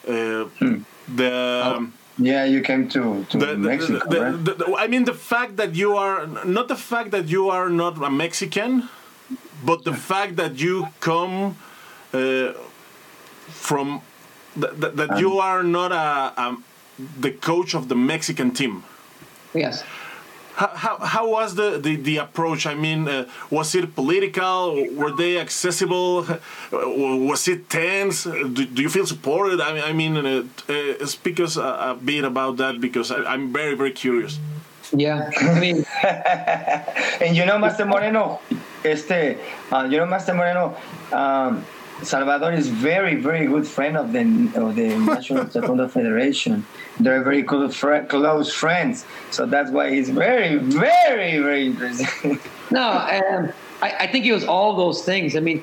uh, hmm. the. Oh. Yeah, you came to, to the, Mexico, the, right? The, I mean, the fact that you are not the fact that you are not a Mexican, but the fact that you come uh, from that, that um, you are not a, a, the coach of the Mexican team. Yes. How, how, how was the, the, the approach? I mean, uh, was it political? Were they accessible? Was it tense? Do, do you feel supported? I mean, I mean uh, uh, speak us a, a, bit about that because I, am very, very curious. Yeah, I mean, <laughs> and you know, Master Moreno, este, uh, you know, Master Moreno, um, Salvador is very, very good friend of the of the National <laughs> Taekwondo Federation. They're very good fr- close friends, so that's why he's very, very, very interesting. <laughs> no, um, I, I think it was all those things. I mean,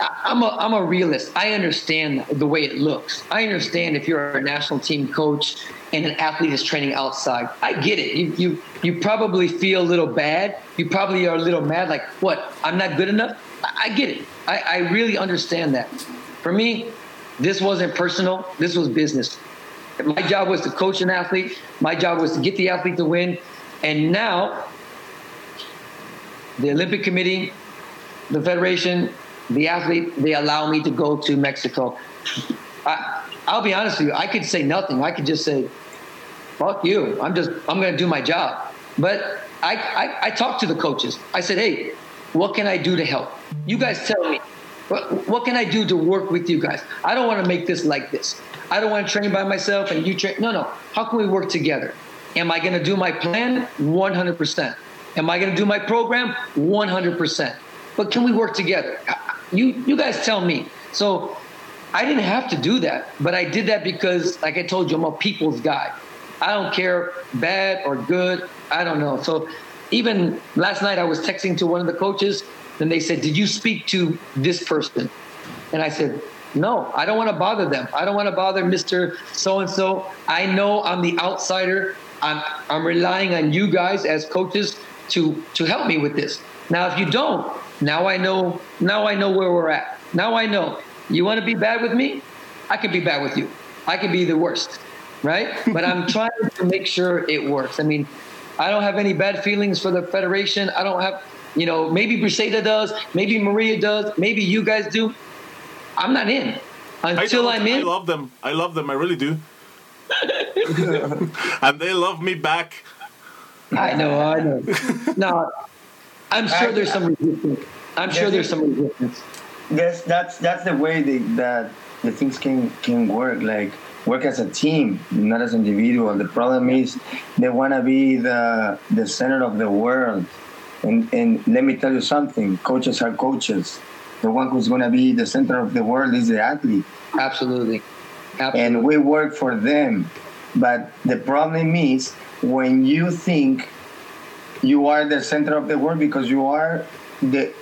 I'm a, I'm a realist. I understand the way it looks. I understand if you're a national team coach and an athlete is training outside. I get it. You, you, you probably feel a little bad. You probably are a little mad, like, what? I'm not good enough? I, get it. I, I really understand that. For me, this wasn't personal, this was business. My job was to coach an athlete, my job was to get the athlete to win. And now, the Olympic Committee, the Federation, the athlete, they allow me to go to Mexico. I, I'll be honest with you, I could say nothing. I could just say, fuck you. I'm just, I'm going to do my job. But I, I, I talked to the coaches. I said, hey, what can I do to help? You guys tell me. What, what can I do to work with you guys? I don't want to make this like this. I don't want to train by myself and you train. No, no. How can we work together? Am I going to do my plan? 100%. Am I going to do my program? 100%. But can we work together? You, you guys tell me. So I didn't have to do that, but I did that because, like I told you, I'm a people's guy. I don't care bad or good. I don't know. So even last night, I was texting to one of the coaches, and they said, "Did you speak to this person?" And I said, "No, I don't want to bother them. I don't want to bother Mister So and So. I know I'm the outsider. I'm I'm relying on you guys as coaches to to help me with this. Now, if you don't, now I know. Now I know where we're at. Now I know. You want to be bad with me? I can be bad with you. I can be the worst, right? but I'm <laughs> trying to make sure it works. I mean, I don't have any bad feelings for the federation. I don't have, you know, maybe Briseida does, maybe Maria does, maybe you guys do. I'm not in until I'm in. I love them. I love them. I really do. <laughs> and they love me back. I know. I know. <laughs> No, I'm sure there's some resistance. I'm sure there's some resistance. Yes, that's that's the way the, that the things can can work. Like work as a team, not as an individual. The problem is they want to be the the center of the world. And and let me tell you something: coaches are coaches. The one who's going to be the center of the world is the athlete. Absolutely. Absolutely. And we work for them. But the problem is when you think you are the center of the world because you are the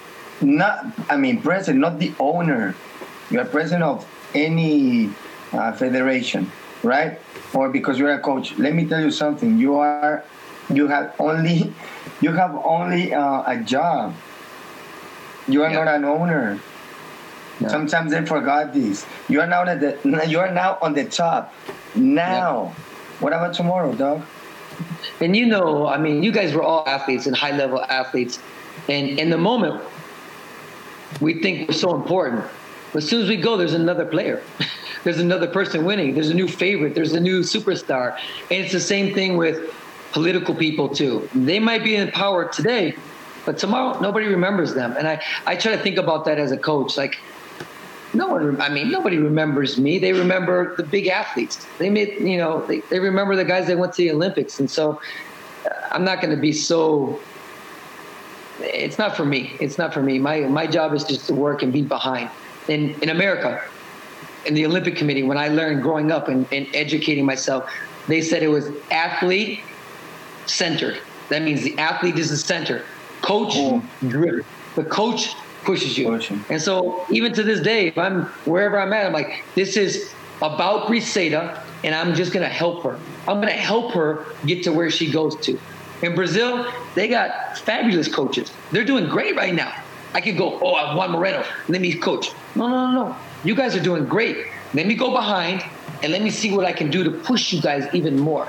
not I mean president, not the owner. You are president of any uh, federation, right? Or because you're a coach. Let me tell you something. You are you have only <laughs> you have only uh, a job. You are yeah. not an owner. Yeah. Sometimes they forgot this. You are now at the <laughs> you are now on the top. Now, yeah. what about tomorrow, dog? And you know, I mean, you guys were all athletes and high level athletes, and in the moment, we think we're so important. But as soon as we go, there's another player. <laughs> there's another person winning. There's a new favorite. There's a new superstar. And it's the same thing with political people too. They might be in power today, but tomorrow nobody remembers them. And I, I try to think about that as a coach. Like, no one, I mean, nobody remembers me. They remember the big athletes. They made, you know, they, they remember the guys that went to the Olympics. And so uh, I'm not going to be so it's not for me. It's not for me. My my job is just to work and be behind. In in America, in the Olympic Committee, when I learned growing up and, and educating myself, they said it was athlete centered. That means the athlete is the center. Coach oh. driven. The coach pushes you. Pushing. And so even to this day, if I'm wherever I'm at, I'm like, this is about Briseida, and I'm just gonna help her. I'm gonna help her get to where she goes to. In Brazil, they got fabulous coaches. They're doing great right now. I could go, oh, I Juan Moreno. Let me coach. No, no, no, no. You guys are doing great. Let me go behind and let me see what I can do to push you guys even more.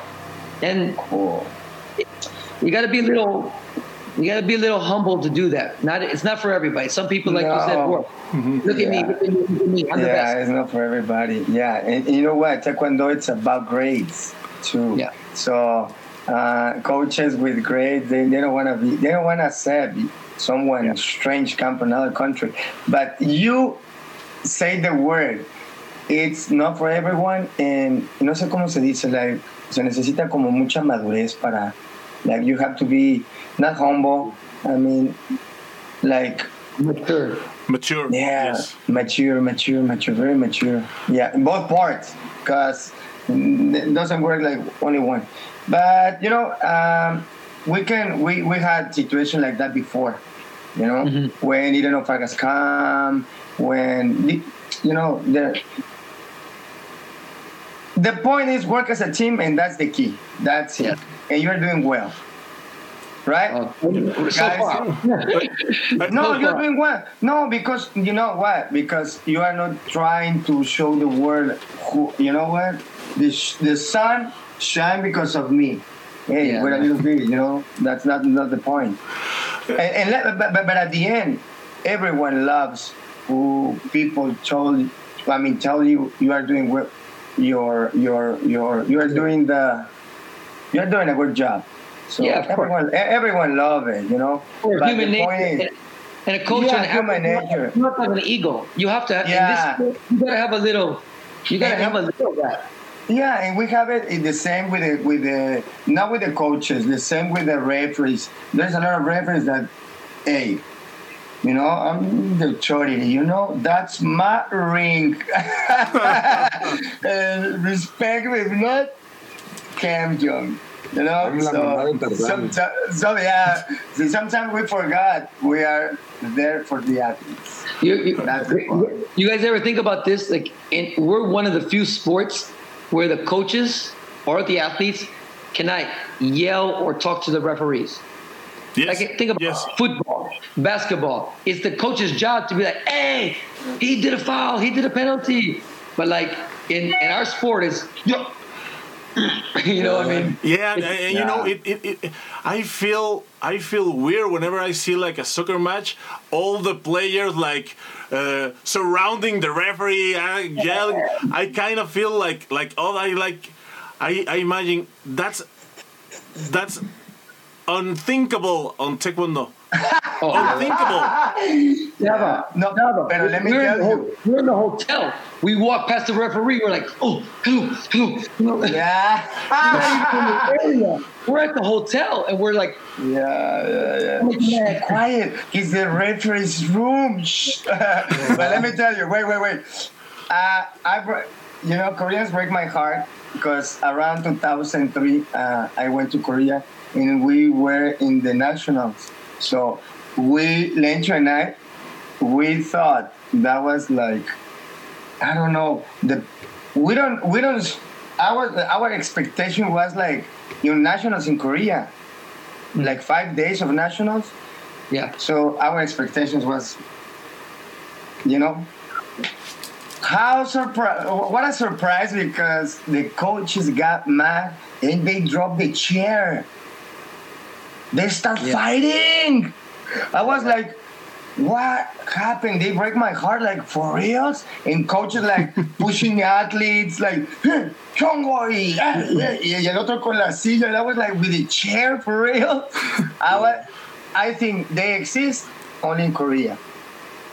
And cool. you got to be a little, you got to be a little humble to do that. Not, it's not for everybody. Some people, like no. you said, work. Mm-hmm. Look, yeah. at me, look at me, look at me. I'm yeah, the best. it's not for everybody. Yeah, and you know what? Taekwondo, it's about grades too. Yeah. So uh, coaches with grades. They, they don't want to be. They don't want to accept someone yeah. strange come from another country. But you say the word. It's not for everyone, and no sé cómo se dice. Like se necesita como mucha madurez para. Like you have to be not humble. I mean, like mature. Mature. Yeah, yes. mature, mature, mature, very mature. Yeah, in both parts, because it doesn't work like only one. But you know, um, we can we, we had situation like that before. You know, mm-hmm. when Eden of Vargas come, when you know the the point is work as a team, and that's the key. That's yeah. it, and you're doing well. Right, uh, so far. <laughs> no, you're doing well. No, because you know what? Because you are not trying to show the world who. You know what? The the sun shine because of me. Hey, yeah. what are you doing? You know, that's not not the point. And, and let, but, but at the end, everyone loves who people told. I mean, tell you you are doing what you're you're you're doing the you're doing a good job. So yeah, everyone everyone love it, you know. But human nature. Is, and a coach yeah, human nature. You have to have an ego. You have to. Have, yeah. This, you gotta have a little. You gotta and, have a little that. Yeah, and we have it in the same with the with the not with the coaches, the same with the referees. There's a lot of referees that, hey, you know, I'm the chori, you know, that's my ring. <laughs> uh, respect if not, Cam Young. You know, so, so, so, yeah, so sometimes we forgot we are there for the athletes. You, you, you guys ever think about this? Like, in, we're one of the few sports where the coaches or the athletes cannot yell or talk to the referees. Yes. Like, think about yes. football, basketball. It's the coach's job to be like, hey, he did a foul, he did a penalty. But like in, in our sport, is <clears throat> you know what I mean? Yeah, and, and you know, it, it, it, I feel I feel weird whenever I see like a soccer match, all the players like uh, surrounding the referee, uh, yelling. I kind of feel like like oh, I like I, I imagine that's that's unthinkable on taekwondo. <laughs> Oh, unthinkable. Never, No, never. but let me we're, tell you. ho- we're in the hotel. We walk past the referee. We're like, oh, hello, hello. hello. Yeah. <laughs> area. We're at the hotel and we're like, Yeah, yeah, yeah. quiet. It's the referee's room. <laughs> But let me tell you, wait, wait, wait. Uh, I, br- you know, Koreans break my heart because around 2003, uh, I went to Korea and we were in the nationals. So we, Lencho and I, we thought that was like, I don't know, the we don't we don't our our expectation was like you know nationals in Korea, hmm. like five days of nationals. yeah. So our expectations was, you know, how surprise! What a surprise because the coaches got mad and they dropped the chair. They start Yeah. fighting. I was like, what happened? They break my heart, like for reals? And coaches like <laughs> pushing athletes, like, "Hey, Chongoi, ah, <laughs> yeah, yeah, y el otro con la silla. That was like with the chair for real. I was, I think they exist only in Korea,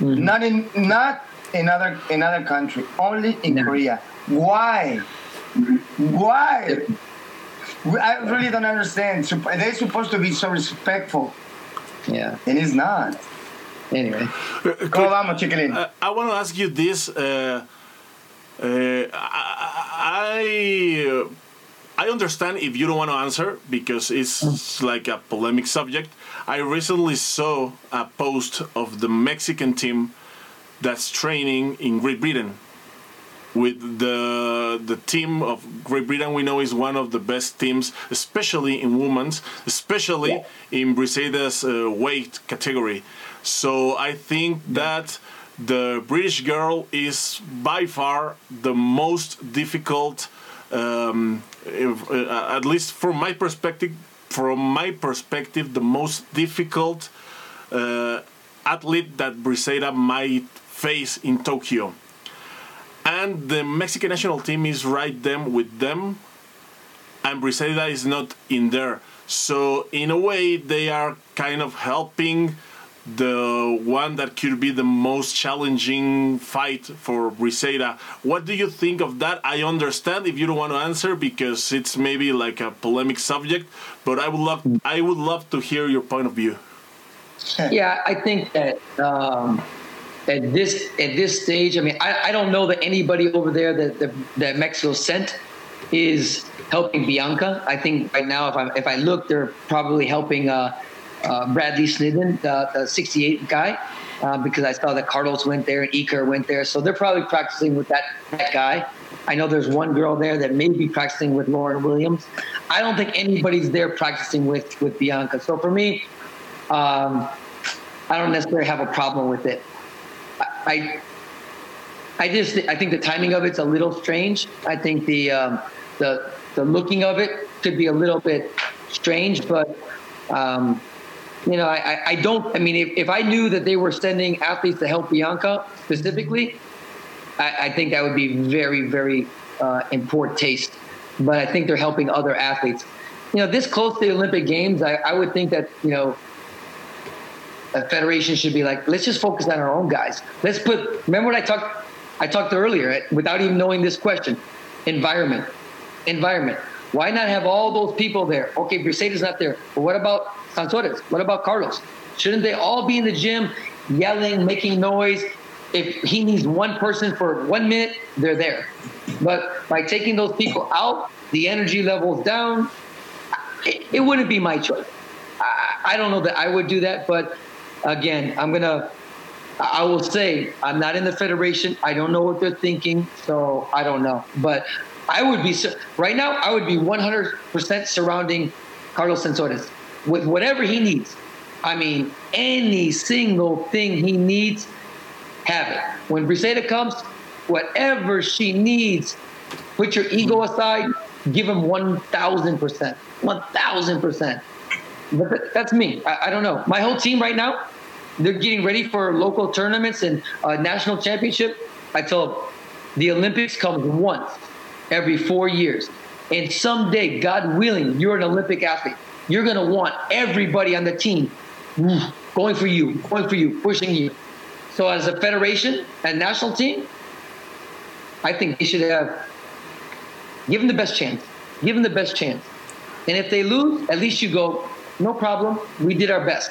not in not in other in other country, only in Yeah. Korea. Why? Why? I really don't understand. Supp- They're supposed to be so respectful, Yeah. and it's not. Anyway. ¿Cómo vamos, chiquilín? Uh, I want to ask you this. Uh, uh, I I understand if you don't want to answer because it's like a polemic subject. I recently saw a post of the Mexican team that's training in Great Britain. With the the team of Great Britain, we know is one of the best teams, especially in women's, especially in Briseida's uh, weight category. So I think that the British girl is by far the most difficult, um, if, uh, at least from my perspective. From my perspective, the most difficult uh, athlete that Briseida might face in Tokyo. And the Mexican national team is right them with them, and Briseida is not in there. So in a way, they are kind of helping the one that could be the most challenging fight for Briseida. What do you think of that? I understand if you don't want to answer because it's maybe like a polemic subject, but I would love I would love to hear your point of view. <laughs> Yeah, I think that um, at this at this stage, I mean, I, I don't know that anybody over there that, that that Mexico sent is helping Bianca. I think right now, if I if I look, they're probably helping uh, uh, Bradley Sinden, the, the 68 guy, uh, because I saw that Carlos went there and Iker went there, so they're probably practicing with that that guy. I know there's one girl there that may be practicing with Lauren Williams. I don't think anybody's there practicing with with Bianca. So for me, um, I don't necessarily have a problem with it. I, I just I think the timing of it's a little strange. I think the um, the the looking of it could be a little bit strange, but um, you know I, I- don't. I mean, if, if I knew that they were sending athletes to help Bianca specifically, I, I think that would be very very uh, in poor taste. But I think they're helping other athletes. You know, this close to the Olympic Games, I, I would think that you know federation should be like, let's just focus on our own guys. Let's put. Remember what I talked. I talked earlier, without even knowing this question. Environment. environment. Why not have all those people there? Okay, Briseida's not there, but what about Sansores? What about Carlos? Shouldn't they all be in the gym, yelling, making noise? If he needs one person for one minute, they're there. But by taking those people out, the energy levels down, it, it wouldn't be my choice. I, I don't know that I would do that, but again, I'm gonna. I will say I'm not in the federation. I don't know what they're thinking, so I don't know. But I would be right now. I would be 100% surrounding Carlos Sansores with whatever he needs. I mean, any single thing he needs, have it. When Briseida comes, whatever she needs, put your ego aside, give him 1,000%. 1,000%. But that's me. I, I, don't know. My whole team right now, they're getting ready for local tournaments and uh, national championship. I tell them, the Olympics comes once every four years. And someday, God willing, you're an Olympic athlete. You're going to want everybody on the team going for you, going for you, pushing you. So, as a federation and national team, I think they should have give them the best chance. Give them the best chance. And if they lose, at least you go, no problem. We did our best.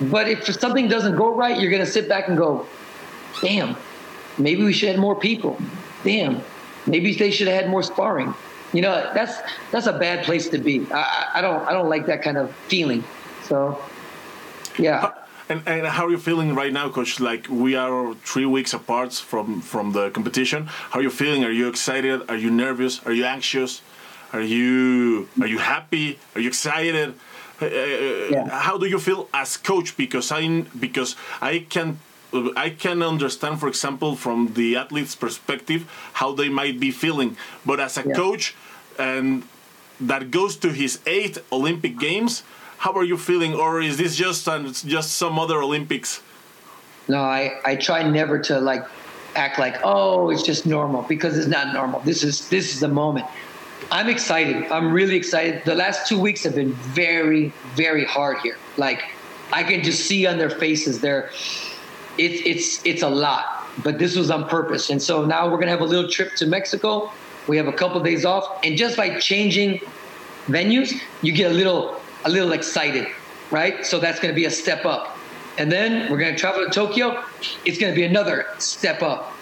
But if something doesn't go right, you're going to sit back and go, damn, maybe we should have more people. Damn, maybe they should have had more sparring. You know, that's that's a bad place to be. I, I don't I don't like that kind of feeling. So, yeah. Uh, and, and how are you feeling right now, coach? Like we are three weeks apart from from the competition. How are you feeling? Are you excited? Are you nervous? Are you anxious? Are you are you happy? Are you excited? Uh, yeah. How do you feel as coach? Because I because I can I can understand, for example, from the athlete's perspective, how they might be feeling. But as a yeah. coach, and that goes to his eighth Olympic Games, how are you feeling, or is this just uh, just some other Olympics? No, I I try never to like act like oh it's just normal because it's not normal. This is this is the moment. I'm excited. I'm really excited. The last two weeks have been very very hard here. Like I can just see on their faces they're it's it's it's a lot. But this was on purpose, and so now we're gonna have a little trip to Mexico. We have a couple of days off, and just by changing venues, you get a little a little excited, right? So that's gonna be a step up. And then we're gonna travel to Tokyo. It's gonna be another step up.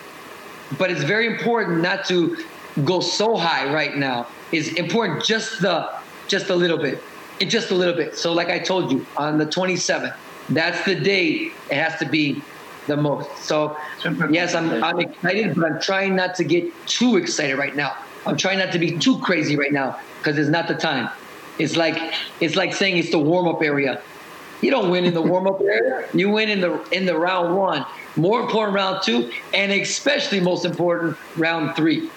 But it's very important not to go so high right now. is important just the just a little bit. Just a little bit. So like I told you, on the 27th, that's the day it has to be the most. So yes, I'm I'm excited, but I'm trying not to get too excited right now. I'm trying not to be too crazy right now because it's not the time. It's like it's like saying it's the warm up area. You don't win in the warm up area. You win in the in the round one. More important round two, and especially most important round three.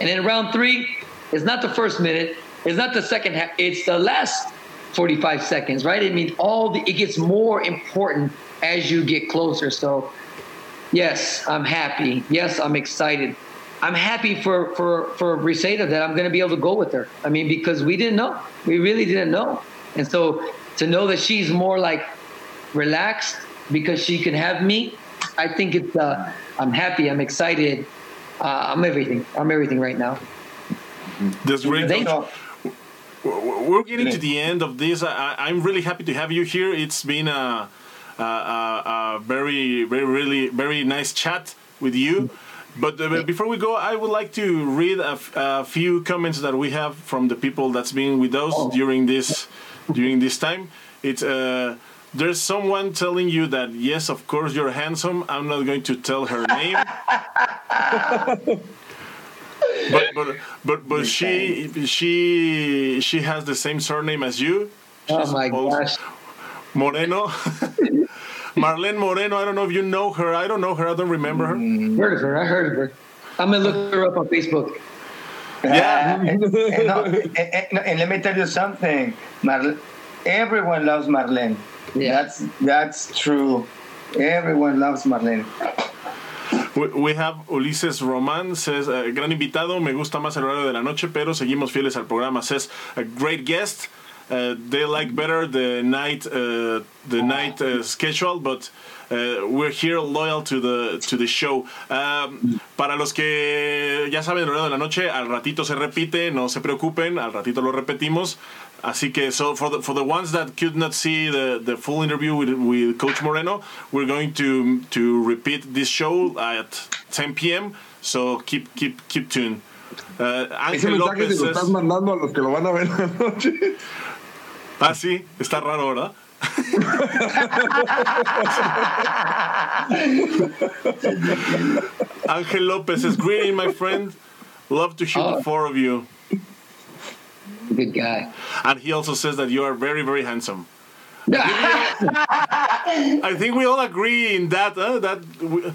And in round three, it's not the first minute. It's not the second half. It's the last 45 seconds, right? I mean, all the it gets more important as you get closer. So, yes, I'm happy. Yes, I'm excited. I'm happy for for for Briseida that I'm going to be able to go with her. I mean, because we didn't know, we really didn't know, and so to know that she's more like relaxed because she can have me, I think it's. Uh, I'm happy. I'm excited. Uh, I'm everything. I'm everything right now. That's great. We're getting to the end of this. I, am really happy to have you here. It's been a, a, a, a very, very, really, very nice chat with you. But uh, before we go, I would like to read a, few comments that we have from the people that's been with us oh. during this during this time. It's uh, there's someone telling you that yes, of course you're handsome. I'm not going to tell her name. <laughs> but but but but she she she has the same surname as you. Oh She's oh my gosh. Moreno. <laughs> Marlene Moreno. I don't know if you know her. I don't know her. I don't remember her. Mm, heard of her. I heard of her. I'm gonna look her up on Facebook. Yeah, and, and, no, eh, and, and, let me tell you something. Marle- everyone loves Marlene. Yeah. That's that's true. Everyone loves Marlene. We have Ulises Román, says, uh, gran invitado, me gusta más el horario de la noche, pero seguimos fieles al programa. Says, a great guest. Uh, they like better the night uh, the night schedule, but we're here loyal to the to the show. Um, para los que ya saben el horario de la noche, al ratito se repite, no se preocupen, al ratito lo repetimos. Así que, so for the, for the ones that could not see the, the full interview with, with Coach Moreno, we're going to to repeat this show at 10 p.m. So keep keep keep tuned. Uh, Ese Ángel mensaje López se lo es- estás mandando a los que lo van a ver en la noche. Ah, sí, está raro, ¿verdad? <laughs> Ángel López is greeting, my friend. Love to hear the Oh. four of you. Good guy. And he also says that you are very, very handsome. <laughs> I think we all agree in that. Huh? That we,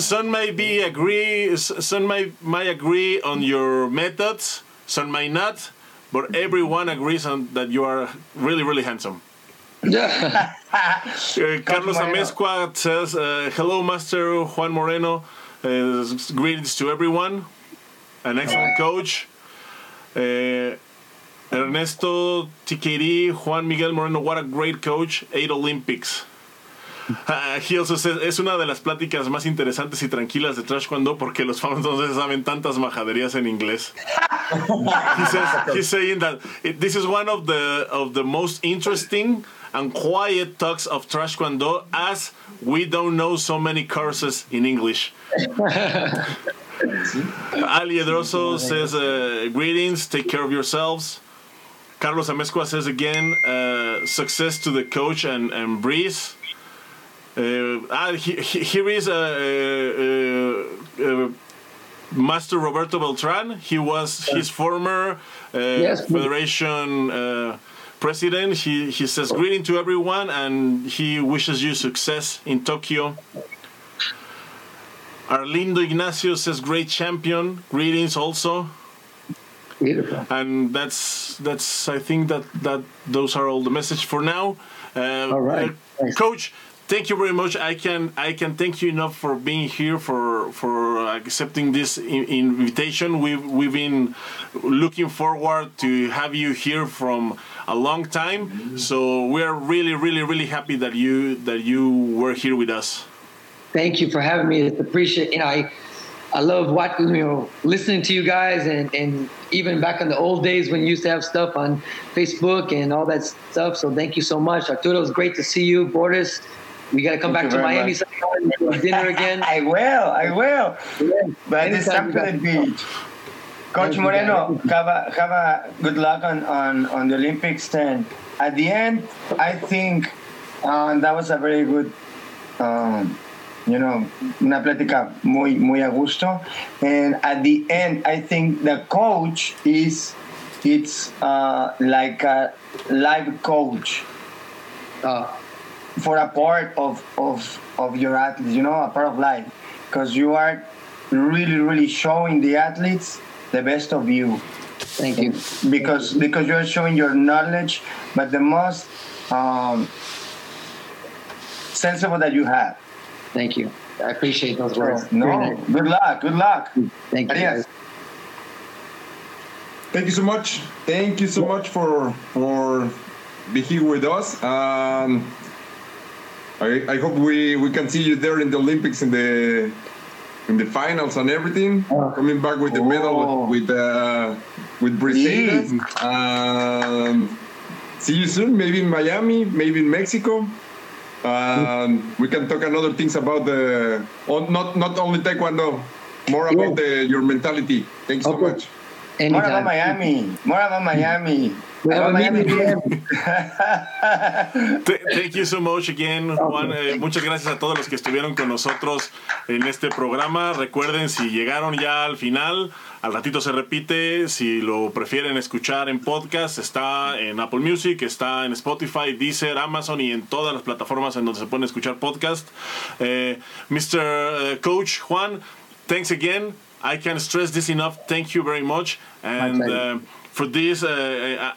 some may be agree, some may might agree on your methods, some may not, but everyone agrees on that you are really, really handsome. Uh, <laughs> Carlos. Amezcua says, uh, "Hello, Master Juan Moreno. Uh, greetings to everyone. An excellent coach." Uh, Ernesto Tiqueri, Juan Miguel Moreno, what a great coach. Eight Olympics. Uh, <laughs> he also says, es una de las pláticas más interesantes y tranquilas de Trash Cuando porque los fans se saben tantas majaderías en inglés. <laughs> he says, he's saying that it, this is one of the of the most interesting and quiet talks of Trash Cuando as we don't know so many curses in English. <laughs> Ali Edroso says, uh, greetings, take care of yourselves. Carlos Amezcua says again, uh, success to the coach and, and Breeze. Uh, ah, he, he, here is uh, uh, uh, Master Roberto Beltran. He was his former uh, Yes, federation uh, president. He, he says greeting to everyone and he wishes you success in Tokyo. Arlindo Ignacio says great champion. Greetings also Beautiful. and that's that's I think that that those are all the message for now. Uh, All right. uh, Coach, thank you very much. I can I can thank you enough for being here for for accepting this in, invitation. We've we've been looking forward to have you here from a long time. So we are really really really happy that you that you were here with us. Thank you for having me. It's appreciate. You know, I I love watching. You know, listening to you guys, and and even back in the old days when you used to have stuff on Facebook and all that stuff. So thank you so much, Arturo. It was great to see you, Boris. We got to come Thank back to Miami sometime and dinner again. <laughs> I will, I will. Yeah. But it's you to the beach. Coach Moreno, have a, have a good luck on, on, on the Olympics 10. At the end, I think uh, that was a very good, um, you know, una plática muy, muy a gusto. And at the end, I think the coach is, it's uh, like a live coach Uh, for a part of, of, of your athletes, you know, a part of life. Because you are really, really showing the athletes the best of you. thank you. Because because you're showing your knowledge, but the most um, sensible that you have. Thank you. I appreciate those words. No, nice. good luck, good luck. Thank you. Adios. Thank you so much. Thank you so much for for being here with us. Um, I, I hope we, we can see you there in the Olympics in the in the finals and everything. Oh. Coming back with the Oh. medal with with uh, with Briseida. Yes. Um, see you soon. Maybe in Miami. Maybe in Mexico. Um, we can talk another things about the on, not not only taekwondo, more about the your mentality. Thanks so Okay. much. More about Anytime. Miami. More about Miami. Miami. Thank you so much again, Juan. Eh, muchas gracias a todos los que estuvieron con nosotros en este programa. Recuerden, si llegaron ya al final, al ratito se repite. Si lo prefieren escuchar en podcast, está en Apple Music, está en Spotify, Deezer, Amazon y en todas las plataformas en donde se pueden escuchar podcast. Eh, Mr. eh, Coach Juan, thanks again. I can't stress this enough. Thank you very much. And uh, for this, uh,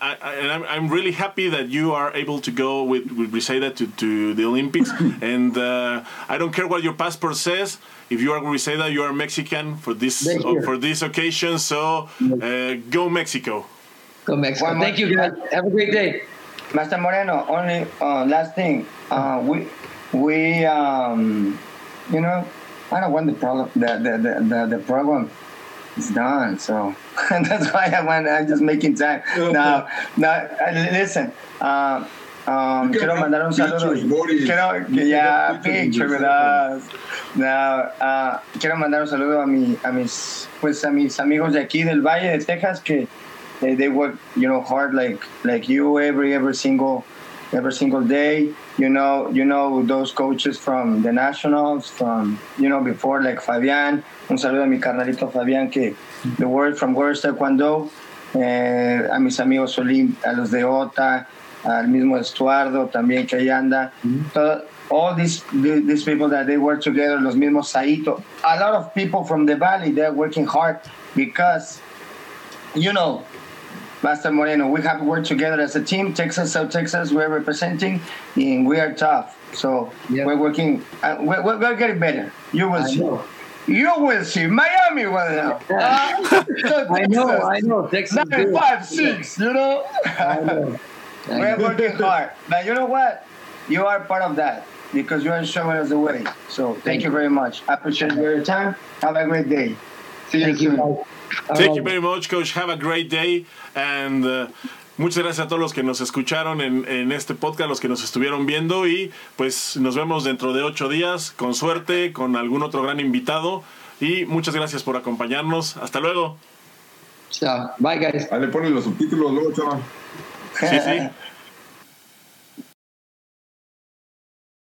I, I, and I'm, I'm really happy that you are able to go with, with Briseida to, to the Olympics. <laughs> and uh, I don't care what your passport says. If you are Briseida, you are Mexican for this Thank for this occasion. So uh, go Mexico. Go Mexico. One Thank you, guys. Have a great day. Master Moreno, only uh, last thing. Uh, we we, um, you know, I don't want the problem. The the the, the, the program is done. So <laughs> that's why I went. I'm just making time. Now, now, listen. Uh, um, quiero mandar un saludo. Quiero, yeah, picture us. Now, uh, quiero mandar un saludo a, mi, a mis, pues a mis amigos de aquí del Valle de Texas que they, they work, you know, hard like like you every every single every single day. You know, you know those coaches from the nationals, from you know before like Fabián. Un saludo a mi carnalito Fabián que the word from World Taekwondo. Eh, a mis amigos Olim, a los de OTA, al mismo Estuardo también que ahí anda. Todo, all these these people that they work together, los mismos Saito. A lot of people from the valley, they're working hard because, you know, Master Moreno, we have worked together as a team. Texas, South Texas, we're representing, and we are tough. So yep. we're working. Uh, we're, we're, getting better. You will I see. Know. You will see. Miami will know. Uh, I know. I know. Texas. Nine, five, six. You know. I know. I <laughs> we're know. working hard, but you know what? You are part of that because you are showing us the way. So thank, thank you very much. I appreciate your time. Have a great day. See you soon. Thank you very much, Coach. Have a great day. And uh, muchas gracias a todos los que nos escucharon en, en, este podcast, los que nos estuvieron viendo. Y pues nos vemos dentro de ocho días, con suerte, con algún otro gran invitado. Y muchas gracias por acompañarnos. Hasta luego. Chao. Bye, guys. Ahí le ponen los subtítulos luego, chaval. Sí, sí.